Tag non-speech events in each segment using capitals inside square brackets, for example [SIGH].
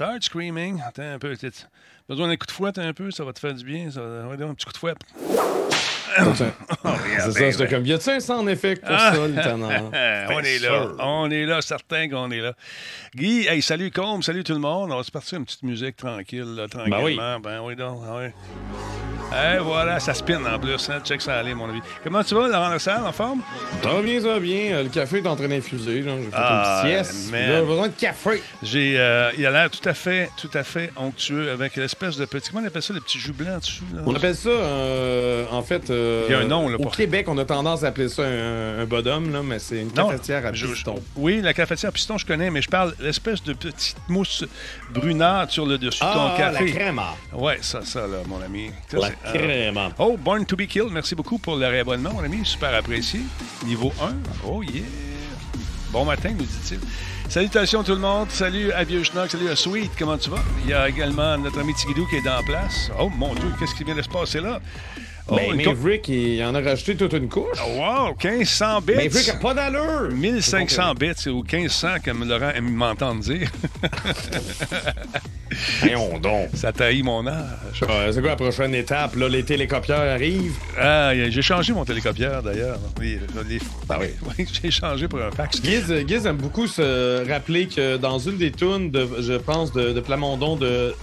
Start screaming. Attends un peu. besoin d'un coup de fouette un peu, ça va te faire du bien. Ça va un petit coup de fouette. [COUGHS] [COUGHS] c'est ça, j'étais comme, y a-tu un en effet pour Ah. ça, lieutenant? [LAUGHS] on est là. On est là, certain qu'on est là. Guy, hey, salut Combe, salut tout le monde. On va se partir une petite musique tranquille, là, tranquillement. Ben oui, donc. ah oui. Et voilà, ça spin en plus. Hein? Check ça aller, mon ami. Comment tu vas, Laurent Lassalle, en forme? Ça va bien, ça va bien. Euh, Le café est en train d'infuser. J'ai fait Ah, une petite sieste. J'ai besoin de café. J'ai, euh, il a l'air tout à fait, tout à fait onctueux avec l'espèce de petit. Comment on appelle ça, le petit jus blanc dessus? Là? On appelle ça, euh, en fait. euh, Il y a un nom, là, Au pour- Québec, on a tendance à appeler ça un, un bottom, là, mais c'est une Non, cafetière à je- je- piston. Oui, la cafetière à piston, je connais, mais je parle l'espèce de petite mousse brunâtre sur le dessus de Ah, ton café. la crème. Ouais, ça, ça, là, mon ami. La euh. Oh, Born to be Killed, merci beaucoup pour le réabonnement, mon ami. Super apprécié. Niveau 1. Oh, yeah. Bon matin, nous dit-il. Salutations tout le monde. Salut à Vieux Schnock. Salut à Sweet. Comment tu vas? Il y a également notre ami Tigidou qui est dans place. Oh, mon Dieu, qu'est-ce qui vient de se passer là? Oh, Ben, Maverick, il en a rajouté toute une couche. Wow, 1500 bits. Maverick a pas d'allure. 1500 bits ou 1500, comme Laurent aime m'entendre dire. [LAUGHS] Voyons donc. Ça trahit mon âge. Euh, c'est quoi la prochaine étape? Là, les télécopieurs arrivent? Ah, j'ai changé mon télécopieur d'ailleurs. Les- Ah oui. [LAUGHS] oui, j'ai changé pour un fax. Giz, Giz aime beaucoup se rappeler que dans une des tunes, de, je pense, de, de Plamondon de.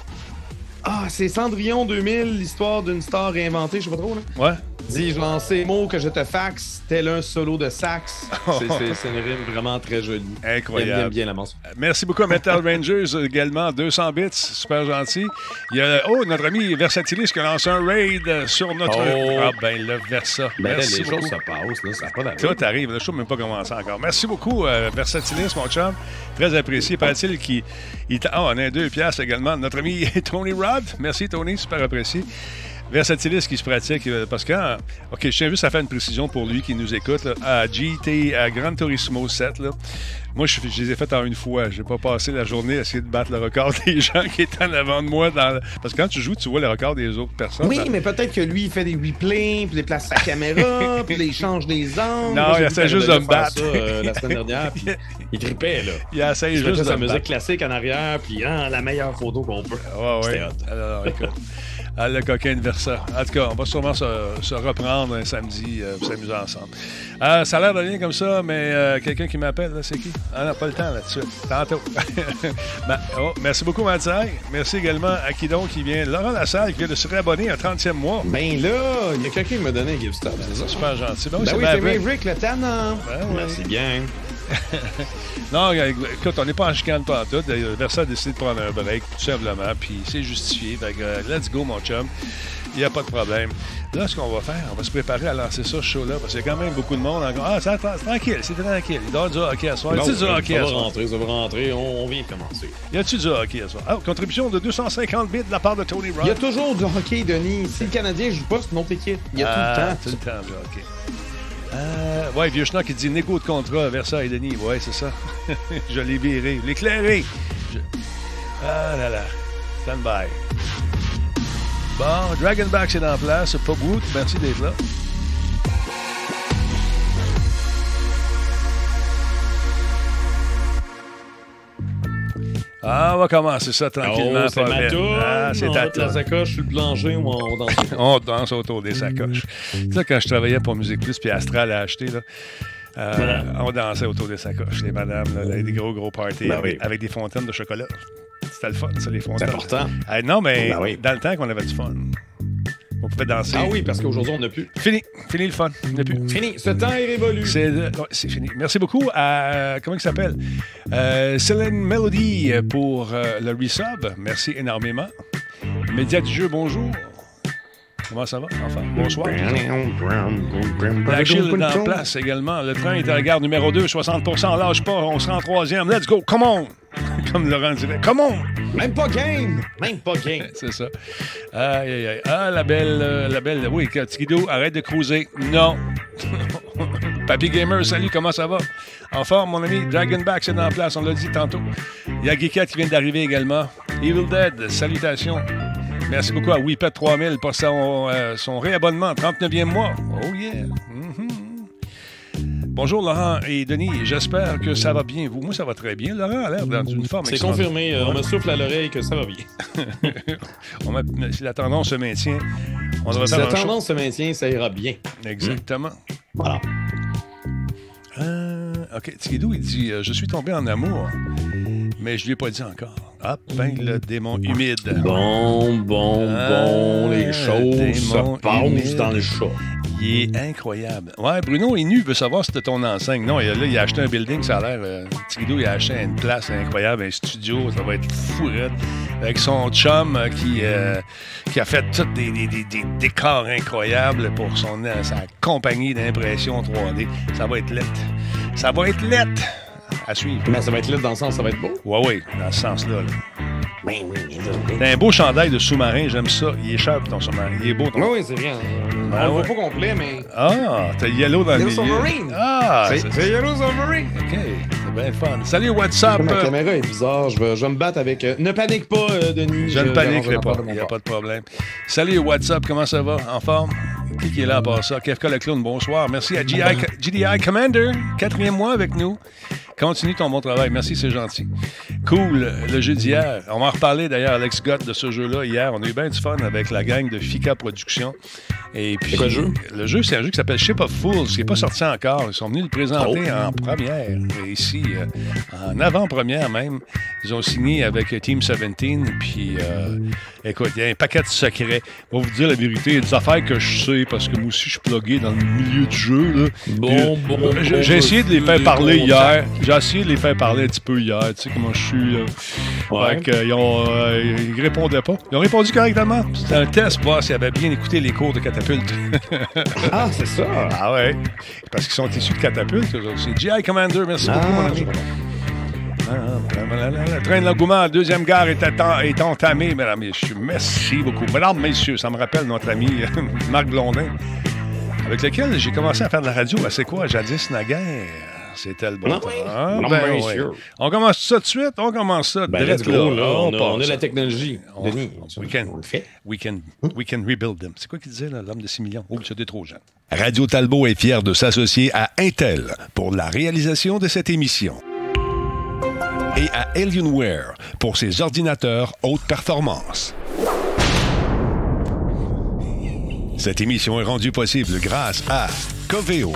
Ah, c'est Cendrillon 2000, l'histoire d'une star réinventée, je sais pas trop. Là. Ouais. Dis, je lance ces mots que je te faxe, tel un solo de sax. [LAUGHS] C'est- une rime vraiment très jolie. Incroyable. J'aime bien, bien la mention. Merci beaucoup à Metal Rangers également, 200 bits, super gentil. Il y a, oh, notre ami Versatilis qui a lancé un raid sur notre... Oh. Ah ben, le Versa. Ben, là, Merci les beaucoup. choses se passent, là, ça n'a pas. Tout arrive, le show n'a même pas commencé encore. Merci beaucoup, euh, Versatilis, mon chum. Très apprécié. Paraît-il qu'il... il Ah, on a deux piastres également. Notre ami [LAUGHS] Tony Rod. Merci, Tony, super apprécié. Versatilis qui se pratique, euh, parce que, ah, OK, je tiens juste à faire une précision pour lui qui nous écoute, là, à GT, à Gran Turismo 7, là. Moi, je, je les ai faites en une fois. Je n'ai pas passé la journée à essayer de battre le record [LAUGHS] des gens qui étaient en avant de moi. Dans Parce que quand tu joues, tu vois le record des autres personnes. Oui, Dans- mais peut-être que lui, il fait des replays, puis il déplace sa caméra, [LAUGHS] puis il change des angles. Non, il essaie juste de me battre. ça, euh, la semaine [LAUGHS] dernière, puis il tripait, là. Il essaie juste de sa musique battre. classique en arrière, puis hein, la meilleure photo qu'on peut. Ouais, ouais. C'était hot. Alors, écoute. Ah, le coquin de Versa. En tout cas, on va sûrement se, se reprendre un samedi, euh, pour s'amuser ensemble. Euh, ça a l'air de rien comme ça, mais euh, quelqu'un qui m'appelle, là, c'est qui? Ah non, pas le temps là-dessus. Tantôt. [LAUGHS] Ben, oh, merci beaucoup, Mathieu. Merci également à qui donc qui vient. Laurent Lassalle qui vient de se réabonner un 30e mois. Ben là, il y a quelqu'un qui m'a donné un gift stop, c'est ça? Super gentil. Ben oui, Ben c'est oui, c'est Maverick. Maverick, le tannant. Ben oui. Merci bien. [LAUGHS] Non, euh, écoute, on n'est pas en chicane pas en tout. Versa a décidé de prendre un break, tout simplement, puis c'est justifié. Fait que, euh, let's go, mon chum. Il n'y a pas de problème. Là, ce qu'on va faire, on va se préparer à lancer ça, ce show-là, parce qu'il y a quand même beaucoup de monde encore. Ah, ça, c'est tranquille, c'est tranquille. Il doit y du hockey à soir. Y Non, a-tu du ça hockey à va soir? rentrer, ça va rentrer, on, on vient de commencer. Y a-tu du hockey à soir? Ah, contribution de 250 bits de la part de Tony Rock. Il y a toujours du hockey, Denis. Si le Canadien joue pas, c'est une autre équipe. Il y a Ah, tout le temps. Tout le temps, du hockey. Euh, ouais, Vieux Schnock, il dit négo de contrat, Versailles, Denis. Ouais, c'est ça. [LAUGHS] je l'ai viré, je l'ai éclairé. Je- Ah là là. Stand by. Bon, Dragonback, c'est en place. Pas Wood, merci d'être là. Ah, on va commencer ça tranquillement. Oh, c'est pas ma toune. Ah, c'est on ta la sacoche sur le plancher ou on danse. [LAUGHS] On danse autour des sacoches. tu sais, quand je travaillais pour Musique Plus, puis Astral a acheté, là, euh, on dansait autour des sacoches, les madames, là, des gros, gros parties, Ben avec, oui. avec des fontaines de chocolat. C'était le fun, ça, les fontaines. C'est important. Ah, non, mais Ben oui. dans le temps qu'on avait du fun. On pouvait danser. Ah oui, parce qu'aujourd'hui, on n'a plus. Fini, fini le fun. On n'a plus. Fini, ce temps est révolu. C'est ouais, fini. Merci beaucoup à. Comment il s'appelle? Euh, Céline Melody pour euh, le resub. Merci énormément. Média du jeu, bonjour. Comment ça va? Enfin, bonsoir. Black Shield est en place également. Le train est à la gare numéro 2, 60% lâche pas, on sera en troisième. Let's go, come on! [LAUGHS] Comme Laurent dirait, come on! Même pas game! Même pas game! [LAUGHS] C'est ça. Aïe, aïe, aïe. Ah, la belle, euh, la belle. Oui, Tigido, arrête de cruiser. Non. [LAUGHS] Papy Gamer, salut, comment ça va? En forme, mon ami. Dragonback, c'est en place, on l'a dit tantôt. Il y a Geekat qui vient d'arriver également. Evil Dead, salutations. Merci beaucoup à Weepet 3000 pour son, euh, son réabonnement, 39e mois. Oh yeah. Mhm. Bonjour Laurent et Denis, j'espère que ça va bien. Vous, moi ça va très bien. Laurent a l'air dans une forme C'est confirmé, euh, on me souffle à l'oreille que ça va bien. [LAUGHS] si la tendance se maintient, on devrait si la tendance se maintient, ça ira bien. Exactement. Voilà. Euh, OK, Tikidou, il dit euh, Je suis tombé en amour, mais je lui ai pas dit encore. Ah, ben le démon humide. Bon, bon, ah, bon, les choses se passent dans le chat. Il est incroyable. Ouais, Bruno nu veut savoir si c'était ton enseigne. Non, il a, là, il a acheté un building, ça a l'air. Euh, il a acheté une place incroyable, un studio, ça va être fou, Avec son chum euh, qui, euh, qui a fait tous des, des, des, décors incroyables pour son, sa compagnie d'impression 3D. Ça va être lettre. Ça va être lettre à suivre. Mais ça va être lettre dans le sens, ça va être beau. Ouais, oui, dans ce sens-là. T'as un beau chandail de sous-marin, j'aime ça. Il est cher, ton sous-marin. Il est beau, ton Oui, oui, c'est rien. Ben, On le voit pas complet, mais. Ah, t'as Yellow dans le milieu. Submarine. Ah, c'est Yellow Submarine. OK, bien fun. Salut, what's up? Ma caméra est bizarre. Je vais, je vais me battre avec. Euh, ne panique pas, euh, Denis. Je, ne paniquerai pas. Il n'y a pas de problème. Salut, what's up? Comment ça va? En forme? Qui, qui est là à part ça? Kefka le clown, bonsoir. Merci à GDI Commander, quatrième mois avec nous. Continue ton bon travail. Merci, c'est gentil. Cool. Le jeu d'hier. On va en reparler d'ailleurs, Alex Gott, de ce jeu-là hier. On a eu bien du fun avec la gang de Fika Productions. Et puis, quoi le jeu? Le jeu, c'est un jeu qui s'appelle Ship of Fools, qui n'est pas sorti encore. Ils sont venus le présenter oh. en première, ici, euh, en avant-première même. Ils ont signé avec Team 17, puis euh, écoute, il y a un paquet de secrets. Je vais vous dire la vérité, il y a des affaires que je sais, parce que moi aussi, je suis plugué dans le milieu du jeu. Là. Bon, bon, J'ai essayé de les faire parler hier. J'ai essayé de les faire parler un petit peu hier, tu sais comment je suis. Là. Ouais. Fait ils, ont, euh, ils répondaient pas. Ils ont répondu correctement. C'était un test pour voir s'ils avaient bien écouté les cours de catapulte. [LAUGHS] ah, c'est ça? Ah ouais. Parce qu'ils sont issus de catapulte. C'est GI Commander. Merci beaucoup, mon. Le train de l'engouement, deuxième gare est, est entamé, mesdames et messieurs. Merci beaucoup. Mesdames, messieurs, ça me rappelle notre ami [LAUGHS] Marc Blondin, avec lequel j'ai commencé à faire de la radio. C'est quoi, jadis naguère? C'était le bon temps. Ah, ben, On commence ça tout de suite? On commence ça ben, go, là. On, a, on, a, la technologie. On, Denis, we, can, on le fait. We can, we can rebuild them. C'est quoi qu'il disait, l'homme de 6 millions? Oh, c'était trop jeune. Radio Talbot est fier de s'associer à Intel pour la réalisation de cette émission et à Alienware pour ses ordinateurs haute performance. Cette émission est rendue possible grâce à Coveo.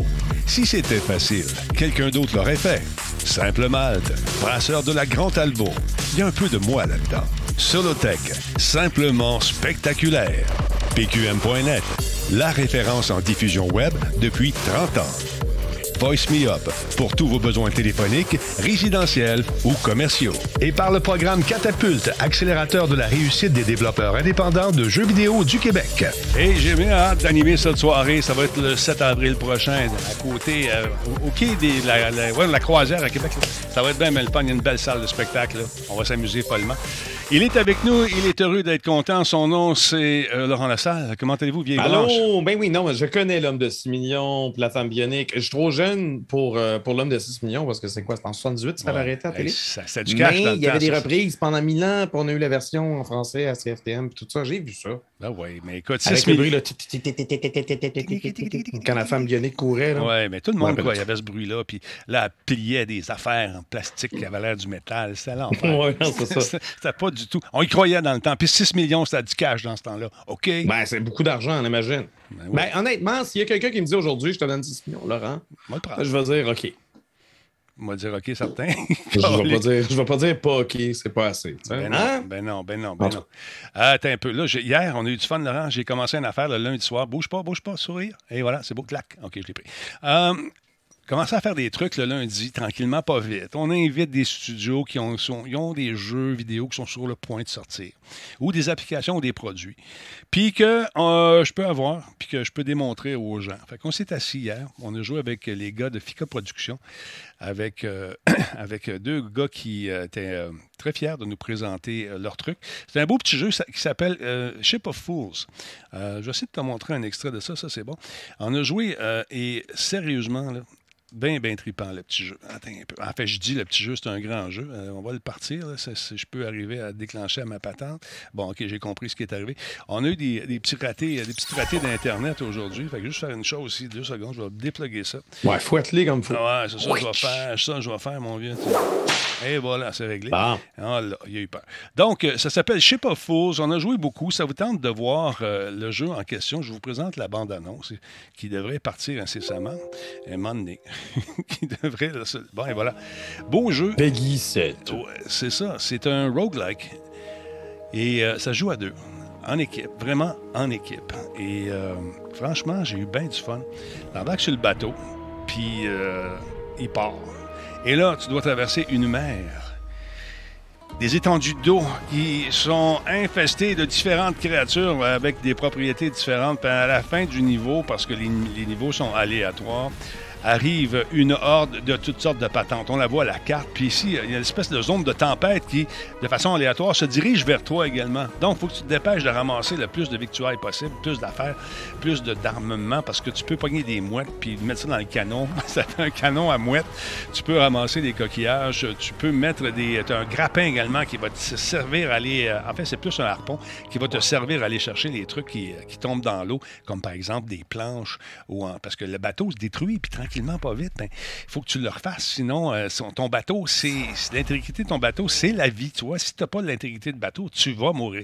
Si c'était facile, quelqu'un d'autre l'aurait fait. Simple Malte, brasseur de la Grande Albo. Il y a un peu de moi là-dedans. Solotech, simplement spectaculaire. PQM.net, la référence en diffusion web depuis 30 ans. Voice Me Up pour tous vos besoins téléphoniques, résidentiels ou commerciaux. Et par le programme Catapulte, accélérateur de la réussite des développeurs indépendants de jeux vidéo du Québec. Et j'ai bien hâte d'animer cette soirée. Ça va être le 7 avril prochain, à côté, euh, au quai de la, la, croisière à Québec. Ça va être bien, mais Il y a une belle salle de spectacle. On va s'amuser follement. Il est avec nous. Il est heureux d'être content. Son nom, c'est euh, Laurent Lassalle. Comment allez-vous, vieille Allô? Ben oui, non, je connais l'homme de 6 millions, la femme bionique. Je suis trop jeune pour, euh, pour l'homme de 6 millions parce que c'est quoi? C'est en 78 ça ouais. arrêté à la télé? ça, du cash Mais il y avait des reprises pendant 1000 ans, puis on a eu la version en français à CFTM, tout ça. J'ai vu ça. Ah oui, mais écoute, 6 millions. Quand la femme bionique courait. Oui, mais tout le monde, quoi, il y avait ce bruit-là. Puis là, elle pliait des affaires en plastique qui avaient l'air du métal. C'était l'enfer. oui, c'est ça. C'était pas du tout. On y croyait dans le temps. Puis 6 millions, c'était du cash dans ce temps-là. OK? Ben, c'est beaucoup d'argent, on imagine. Ben, ben honnêtement, s'il y a quelqu'un qui me dit aujourd'hui, je te donne 6 millions, Laurent, je vais dire OK. On va dire OK, certain. [LAUGHS] je ne vais, pas dire, vais pas dire pas OK, c'est pas assez. Ben, hein? ben, non, ben non, ben non, attends un peu. Là, hier, on a eu du fun, Laurent. J'ai commencé une affaire le lundi soir. Bouge pas, bouge pas, sourire. Et voilà, c'est beau, clac. OK, je l'ai pris. Euh, commencer à faire des trucs le lundi, tranquillement, pas vite. On invite des studios qui ont, ont des jeux vidéo qui sont sur le point de sortir, ou des applications ou des produits, puis que euh, je peux avoir, puis que je peux démontrer aux gens. Fait qu'on s'est assis hier, on a joué avec les gars de Fika Productions, avec, euh, [CLEARS THROAT] avec deux gars qui euh, étaient très fiers de nous présenter leur truc. C'est un beau petit jeu qui s'appelle Ship of Fools. je vais essayer de te montrer un extrait de ça, ça c'est bon. On a joué, et sérieusement, là, Bien, bien trippant, le petit jeu. Attends un peu. En fait, je dis le petit jeu, c'est un grand jeu. Euh, on va le partir. Là. je peux arriver à déclencher à ma patente. Bon, OK, j'ai compris ce qui est arrivé. On a eu des, petits ratés, des petits ratés d'Internet aujourd'hui. Fait que juste faire une chose aussi, deux secondes, je vais déploguer ça. Ouais, fouette-les comme faut. Ouais, c'est ça, je vais faire. Ça, je vais faire, mon vieux. Et voilà, c'est réglé. Ah là, il y a eu peur. Donc, euh, ça s'appelle Ship of Fools. On a joué beaucoup. Ça vous tente de voir euh, le jeu en question. Je vous présente la bande-annonce qui devrait partir incessamment. Un moment donné. [LAUGHS] qui devrait. Bon, et voilà. Beau jeu. Peggy 7. c'est ça. C'est un roguelike. Et euh, ça joue à deux. En équipe. Vraiment en équipe. Et franchement, j'ai eu bien du fun. L'embarque sur le bateau. Puis, il part. Et là, tu dois traverser une mer. Des étendues d'eau qui sont infestées de différentes créatures avec des propriétés différentes. à la fin du niveau, parce que les, les niveaux sont aléatoires, arrive une horde de toutes sortes de patentes. On la voit à la carte. Puis ici, il y a une espèce de zone de tempête qui, de façon aléatoire, se dirige vers toi également. Donc, il faut que tu te dépêches de ramasser le plus de victuailles possible, plus d'affaires, plus d'armement, parce que tu peux pogner des mouettes puis mettre ça dans le canon. [LAUGHS] ça fait un canon à mouettes. Tu peux ramasser des coquillages. Tu peux mettre des... As un grappin également qui va te servir à aller... Euh, en fait, c'est plus un harpon qui va te servir à aller chercher les trucs qui, qui tombent dans l'eau, comme par exemple des planches, ou parce que le bateau se détruit, puis tranquillement, tranquillement, pas vite, il ben, faut que tu le refasses. Sinon, euh, ton bateau, c'est l'intégrité de ton bateau, c'est la vie. Tu vois, si tu n'as pas l'intégrité de bateau, tu vas mourir.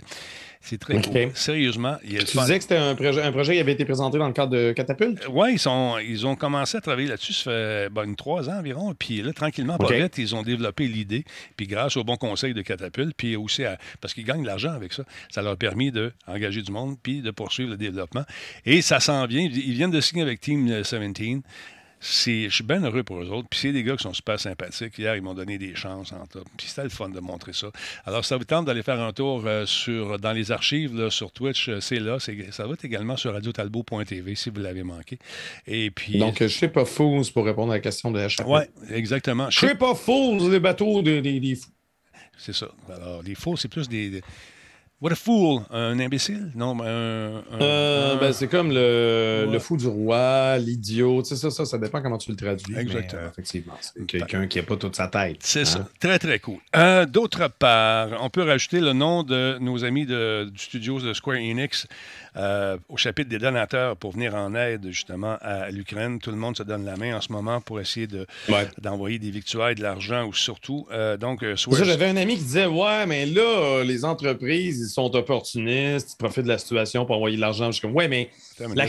C'est très cool. Sérieusement. tu disais que c'était un projet, un projet qui avait été présenté dans le cadre de Catapulte? Oui, ils, ils ont commencé à travailler là-dessus, ça fait ben, trois ans environ. Puis là, tranquillement, pas vite, ils ont développé l'idée. Puis grâce au bon conseil de Catapulte, puis aussi parce qu'ils gagnent de l'argent avec ça, ça leur a permis d'engager du monde, puis de poursuivre le développement. Et ça s'en vient. Ils viennent de signer avec Team 17 je suis bien heureux pour eux autres. Puis c'est des gars qui sont super sympathiques. Hier, ils m'ont donné des chances en top. Puis c'était le fun de montrer ça. Alors, ça vous tente d'aller faire un tour euh, sur, dans les archives sur Twitch, euh, c'est là. ça va être également sur radiotalbo.tv si vous l'avez manqué. Et puis. Donc, je sais pas fools pour répondre à la question de HF. Oui, exactement. Je sais pas fools, les bateaux des, fous. C'est ça. Alors, les fous, c'est plus des What a fool! Un imbécile? Non, mais un. Euh, ben, c'est comme le, le, fou du roi, l'idiot. Tu sais, ça, ça, ça dépend comment tu le traduis. Exactement. Euh, effectivement, c'est quelqu'un qui n'a pas toute sa tête. C'est ça. Hein? Très, très cool. Euh, d'autre part, on peut rajouter le nom de nos amis de, du studio de Square Enix. Euh, au chapitre des donateurs pour venir en aide justement à l'Ukraine. Tout le monde se donne la main en ce moment pour essayer d'envoyer des victuailles, de l'argent ou surtout. Euh, donc, euh, J'avais un ami qui disait Ouais, mais là, les entreprises, ils sont opportunistes, ils profitent de la situation pour envoyer de l'argent. Je suis comme Ouais, mais la,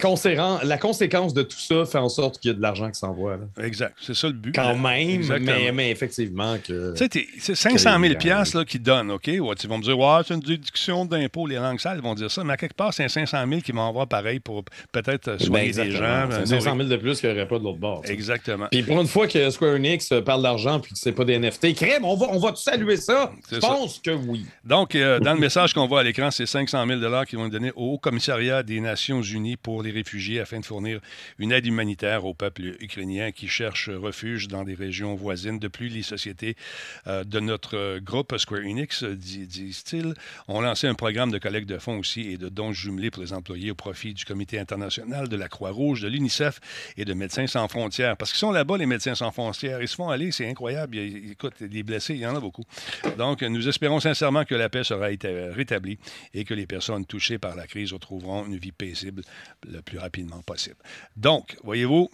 la, conséquence de tout ça fait en sorte qu'il y a de l'argent qui s'envoie. Exact. C'est ça le but. Quand même, mais, mais, effectivement que. Tu sais, c'est 500 000 là, qu'ils donnent, OK? Ouais, ils vont me dire, ouais, c'est une déduction d'impôt, les langues sales, ils vont dire ça. Mais à quelque part, c'est 500 000 qui m'envoient pareil pour peut-être ben, soigner des gens. C'est 500 000 de plus qu'il n'y aurait pas de l'autre bord. Exactement. Puis pour une fois que Square Enix parle d'argent puis que c'est pas des NFT, crème, on va, on va saluer ça? Je pense que oui. Donc, euh, dans le message qu'on voit à l'écran, c'est 500 000 qui vont être donnés au Commissariat des Nations Unies pour les réfugiés afin de fournir une aide humanitaire au peuple ukrainien qui cherche refuge dans des régions voisines. De plus, les sociétés euh, de notre groupe Square Enix, disent-ils, ont lancé un programme de collecte de fonds aussi et de dons jumelés pour les employés au profit du Comité international de la Croix-Rouge, de l'UNICEF et de Médecins sans frontières. Parce qu'ils sont là-bas, les Médecins sans frontières. Ils se font aller, c'est incroyable. Écoute, des blessés, il y en a beaucoup. Donc, nous espérons sincèrement que la paix sera rétablie et que les personnes touchées par la crise retrouveront une vie paisible le plus rapidement possible. Donc, voyez-vous,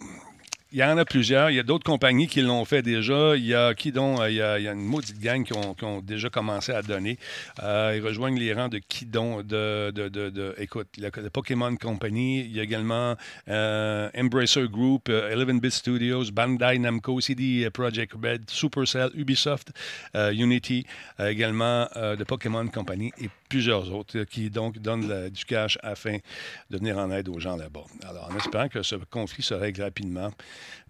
il y en a plusieurs. Il y a d'autres compagnies qui l'ont fait déjà. Il y a qui euh, il, y a, une maudite gang qui ont, déjà commencé à donner. Euh, ils rejoignent les rangs de Kidon, de, de, de, écoute, la, Pokémon Company. Il y a également euh, Embracer Group, Eleven Bit Studios, Bandai Namco, CD Projekt Red, Supercell, Ubisoft, Unity, également de Pokémon Company plusieurs autres qui donc donnent du cash afin de venir en aide aux gens là-bas. Alors, en espérant que ce conflit se règle rapidement.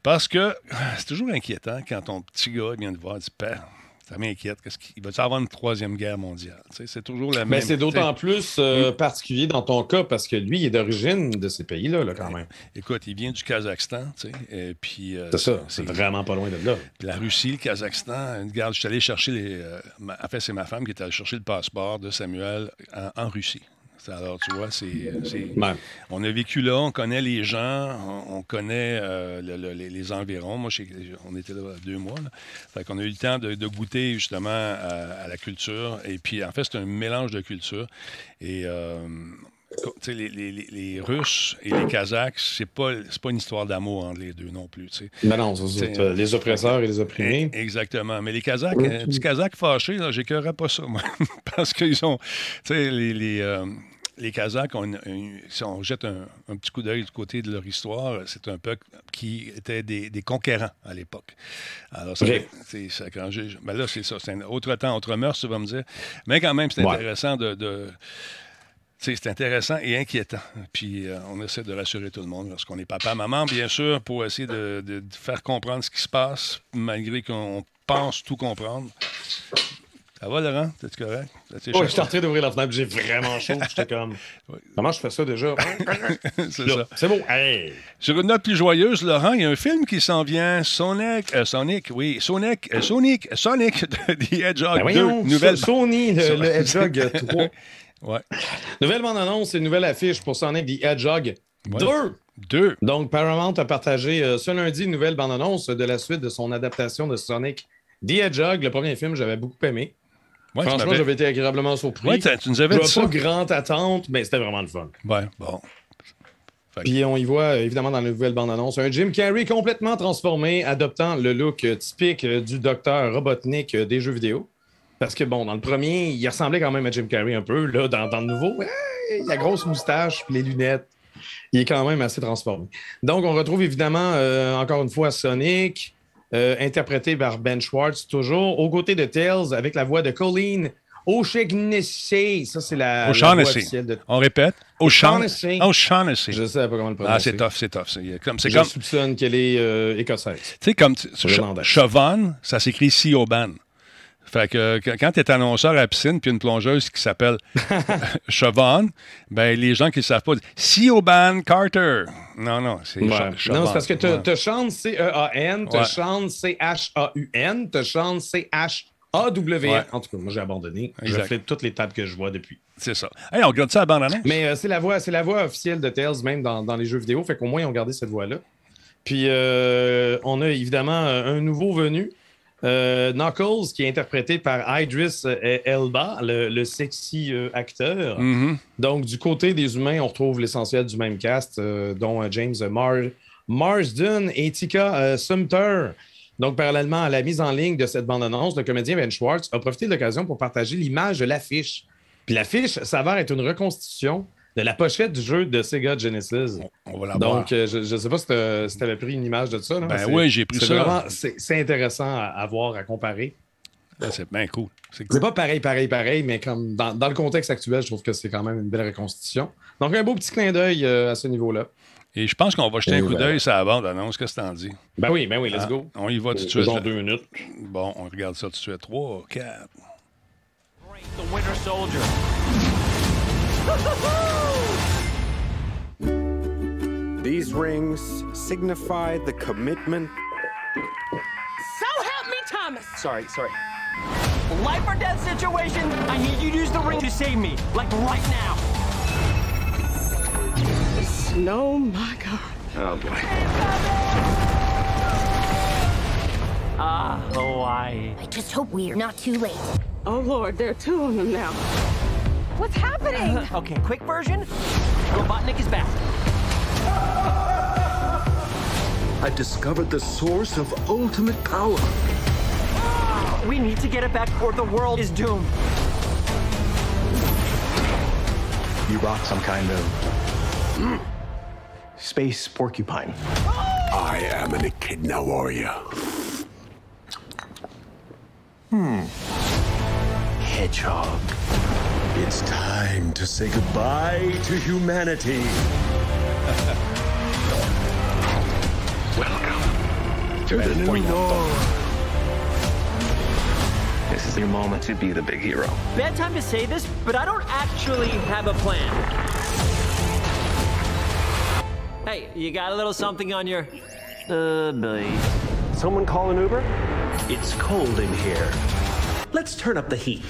Parce que c'est toujours inquiétant quand ton petit gars vient te voir et dit Père, ça m'inquiète. qu'il va y avoir une troisième guerre mondiale? c'est toujours la même. Mais c'est d'autant plus euh, hmm. particulier dans ton cas parce que lui, il est d'origine de ces pays-là, là, quand même. Écoute, il vient du Kazakhstan. Et puis, euh, c'est ça, c'est vraiment pas loin de là. la Russie, le Kazakhstan, regarde, je suis allé chercher les. Euh, en fait, c'est ma femme qui est allée chercher le passeport de Samuel en, Russie. Alors, tu vois, c'est. On a vécu là, on connaît les gens, on, connaît euh, les, environs. Moi, on était là deux mois. Là. Fait qu'on a eu le temps de, goûter justement à, la culture. Et puis, en fait, c'est un mélange de cultures. Et. Euh, les, les, les, Russes et les Kazakhs, c'est pas, pas une histoire d'amour entre les deux non plus. Mais non, c'est les oppresseurs et les opprimés. E, exactement. Mais les Kazakhs, un petit Kazakh fâché, j'écœurerais pas ça, moi. [LAUGHS] Parce qu'ils ont. les, les, euh, les Kazakhs, si on jette un, petit coup d'œil du côté de leur histoire, c'est un peuple qui était des, conquérants à l'époque. Alors, ça, c'est, ça ben là, c'est ça. C'est un autre temps, autre mœurs, tu vas me dire. Mais quand même, c'est intéressant de, c'est intéressant et inquiétant. Puis euh, on essaie de rassurer tout le monde lorsqu'on est papa, maman, bien sûr, pour essayer de, de, faire comprendre ce qui se passe, malgré qu'on pense tout comprendre. Ça va, Laurent? T'es-tu correct? Oui, je suis en train d'ouvrir la fenêtre, j'ai vraiment chaud. J'étais comme. [LAUGHS] Comment je fais ça déjà? [LAUGHS] c'est ça. C'est bon. Sur une note plus joyeuse, Laurent, il y a un film qui s'en vient, Sonic, euh, Sonic, oui, Sonic, euh, Sonic, Sonic, [LAUGHS] The Hedgehog ben 2. Nouvelle... Sony, le, le Hedgehog 3. ouais. Nouvelle bande-annonce et nouvelle affiche pour Sonic The Hedgehog 2. Deux. Donc, Paramount a partagé euh, ce lundi une nouvelle bande-annonce de la suite de son adaptation de Sonic The Hedgehog. Le premier film, j'avais beaucoup aimé. Franchement, j'avais été agréablement surpris. Ouais, tu nous avais dit ça. pas grande attente, mais c'était vraiment le fun. Ouais, bon. Puis on y voit, évidemment, dans la nouvelle bande-annonce, un Jim Carrey complètement transformé, adoptant le look typique du docteur Robotnik des jeux vidéo. Parce que, bon, dans le premier, il ressemblait quand même à Jim Carrey un peu. Là, dans, le nouveau, la grosse moustache puis les lunettes. Il est quand même assez transformé. Donc, on retrouve évidemment, euh, encore une fois, Sonic, euh, interprété par Ben Schwartz, toujours, aux côtés de Tails, avec la voix de Colleen O'Shaughnessy. Ça, c'est la, la voix officielle de... On répète? O'Shaughnessy. O'Shaughnessy. Je sais pas comment le prononcer. Ah, c'est tough, c'est tough. C'est comme, Je comme... soupçonne qu'elle est euh, écossaise. Tu sais, comme... Chauvin, ça s'écrit Siobhan. Fait que, quand tu es annonceur à la piscine, puis une plongeuse qui s'appelle [LAUGHS] Chauvin, ben les gens qui ne savent pas, Siobhan Carter. Non, non, c'est ouais. Non, c'est parce que tu ouais. chantes C-E-A-N, tu chantes C-H-A-U-N, tu chantes C-H-A-W-N. En tout cas, moi, j'ai abandonné. Je fais toutes les tables que je vois depuis. C'est ça. Hey, on regarde ça bande Mais euh, c'est la, voix, la voix officielle de Tails, même dans, dans les jeux vidéo. Fait qu'au moins, ils ont gardé cette voix-là. Puis, euh, on a évidemment un nouveau venu. Euh, Knuckles, qui est interprété par Idris Elba, le, sexy euh, acteur. Mm-hmm. Donc, du côté des humains, on retrouve l'essentiel du même cast, euh, dont James Marsden et Tika Sumter. Donc, parallèlement à la mise en ligne de cette bande-annonce, le comédien Ben Schwartz a profité de l'occasion pour partager l'image de l'affiche. Puis l'affiche s'avère être une reconstitution de la pochette du jeu de Sega Genesis. On, va la Donc, euh, je ne sais pas si tu avais pris une image de ça. Ben oui, j'ai pris ça. C'est intéressant à, voir, à comparer. Ben, c'est bien cool. C'est pas pareil, pareil, pareil, mais comme dans, le contexte actuel, je trouve que c'est quand même une belle reconstitution. Donc, un beau petit clin d'œil euh, à ce niveau-là. Et je pense qu'on va jeter un coup d'œil sur la bande-annonce. Qu'est-ce que t'en dis? Ben oui, ben oui, let's ah, go. On y va tout de suite. Dans deux minutes. Bon, on regarde ça tout de suite. Trois, quatre. The Winter Soldier. These rings signify the commitment. So help me, Thomas! Sorry, sorry. Life or death situation, I need you to use the ring to save me, like right now. Oh my god. Oh boy. Ah, Hawaii. I just hope we're not too late. Oh lord, there are two of them now. What's happening? Uh, [LAUGHS] okay, quick version. Robotnik is back. I discovered the source of ultimate power. We need to get it back or the world is doomed. You rock some kind of space porcupine. I am an echidna warrior. Hmm. Hedgehog. It's time to say goodbye to humanity. [LAUGHS] Welcome to the new dawn. This is your moment to be the big hero. Bad time to say this, but I don't actually have a plan. Hey, you got a little something on your uh belly? Someone call an Uber? It's cold in here. Let's turn up the heat.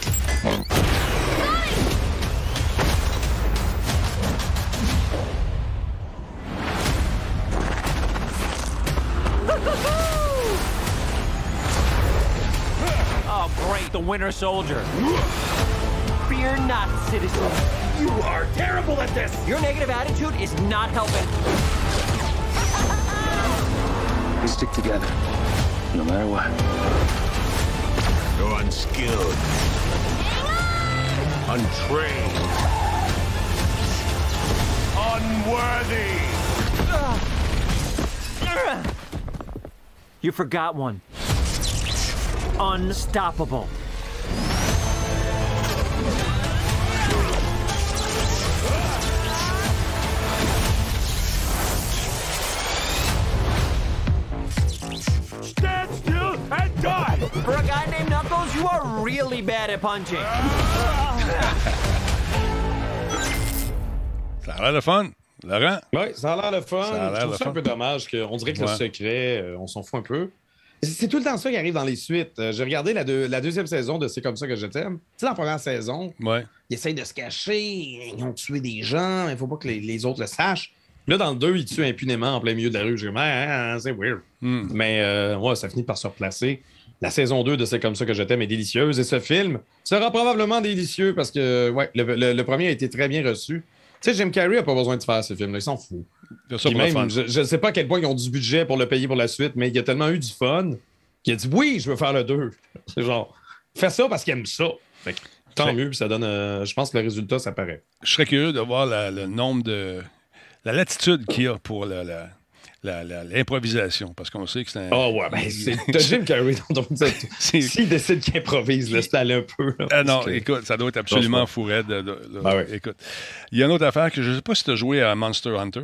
Winter Soldier. Fear not, citizen. You are terrible at this! Your negative attitude is not helping. [LAUGHS] We stick together, no matter what. You're unskilled. Untrained. Unworthy! You forgot one. Unstoppable. Really bad at punching. Ça a l'air de fun. Laurent? Oui, ça a l'air le fun. Ça a l'air Je trouve ça fun. un peu dommage qu'on dirait que le secret, euh, on s'en fout un peu. C'est- tout le temps ça qui arrive dans les suites. Euh, J'ai regardé la, deux- la deuxième saison de C'est comme ça que je t'aime. Tu sais, dans la première saison, Ouais. ils essayent de se cacher, ils ont tué des gens, mais il faut pas que les, les autres le sachent. Là, dans le 2, ils tuent impunément en plein milieu de la rue. Je dis, Ah, ah, c'est weird. Hmm. Mais euh, ouais, ça finit par se replacer. La saison 2 de C'est comme ça que je t'aime est délicieuse et ce film sera probablement délicieux parce que ouais, le, le- le premier a été très bien reçu. Tu sais, Jim Carrey n'a pas besoin de faire ce film-là, il s'en fout. Même, je ne sais pas à quel point ils ont du budget pour le payer pour la suite, mais il y a tellement eu du fun qu'il a dit oui, je veux faire le 2. [LAUGHS] C'est genre, fais ça parce qu'il aime ça. Fait que, tant mieux, puis ça donne. euh, je pense que le résultat, ça paraît. Je serais curieux de voir la- le nombre de. la latitude qu'il y a pour la- l'improvisation. Parce qu'on sait que c'est un. Ah ouais, ben c'est t'as Jim Carrey C'est- S'il décide qu'il improvise, laisse aller un peu. là, Ah non, que- écoute, ça doit être absolument Pense fou raide. de- de- de- Ben ouais. Écoute, il y a une autre affaire que je ne sais pas si tu as joué à Monster Hunter.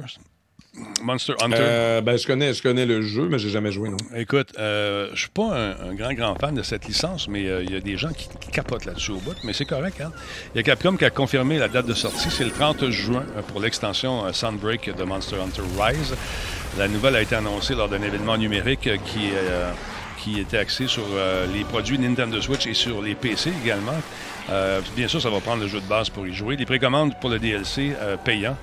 Monster Hunter. Euh, ben, je connais, je connais le jeu, mais j'ai jamais joué, non. Écoute, euh, je suis pas un, un grand, grand fan de cette licence, mais euh, il y a des gens qui, qui capotent là-dessus au bout, mais c'est correct. Hein? Il y a Capcom qui a confirmé la date de sortie, c'est le 30 juin euh, pour l'extension Sunbreak de Monster Hunter Rise. La nouvelle a été annoncée lors d'un événement numérique euh, qui, euh, qui était axé sur euh, les produits Nintendo Switch et sur les PC également. Euh, bien sûr, ça va prendre le jeu de base pour y jouer. Les précommandes pour le DLC payant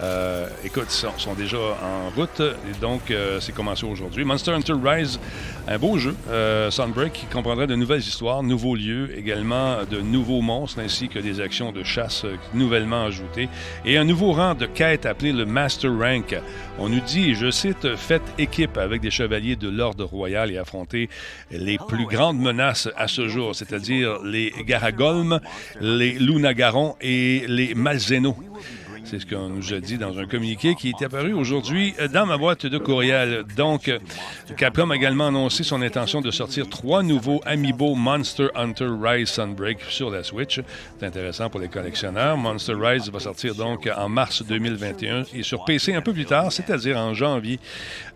euh, écoute, sont, sont déjà en route et donc euh, c'est commencé aujourd'hui. Monster Hunter Rise, un beau jeu, euh, Sunbreak, qui comprendrait de nouvelles histoires, nouveaux lieux, également de nouveaux monstres ainsi que des actions de chasse euh, nouvellement ajoutées et un nouveau rang de quête appelé le Master Rank. On nous dit, je cite, faites équipe avec des chevaliers de l'ordre royal et affrontez les plus grandes menaces à ce jour, c'est-à-dire les Garagolm, les Lunagaron et les Malzeno. C'est ce qu'on nous a dit dans un communiqué qui est apparu aujourd'hui dans ma boîte de courriel. Donc, Capcom a également annoncé son intention de sortir trois nouveaux Amiibo Monster Hunter Rise Sunbreak sur la Switch. C'est intéressant pour les collectionneurs. Monster Rise va sortir donc en mars 2021 et sur PC un peu plus tard, c'est-à-dire en janvier,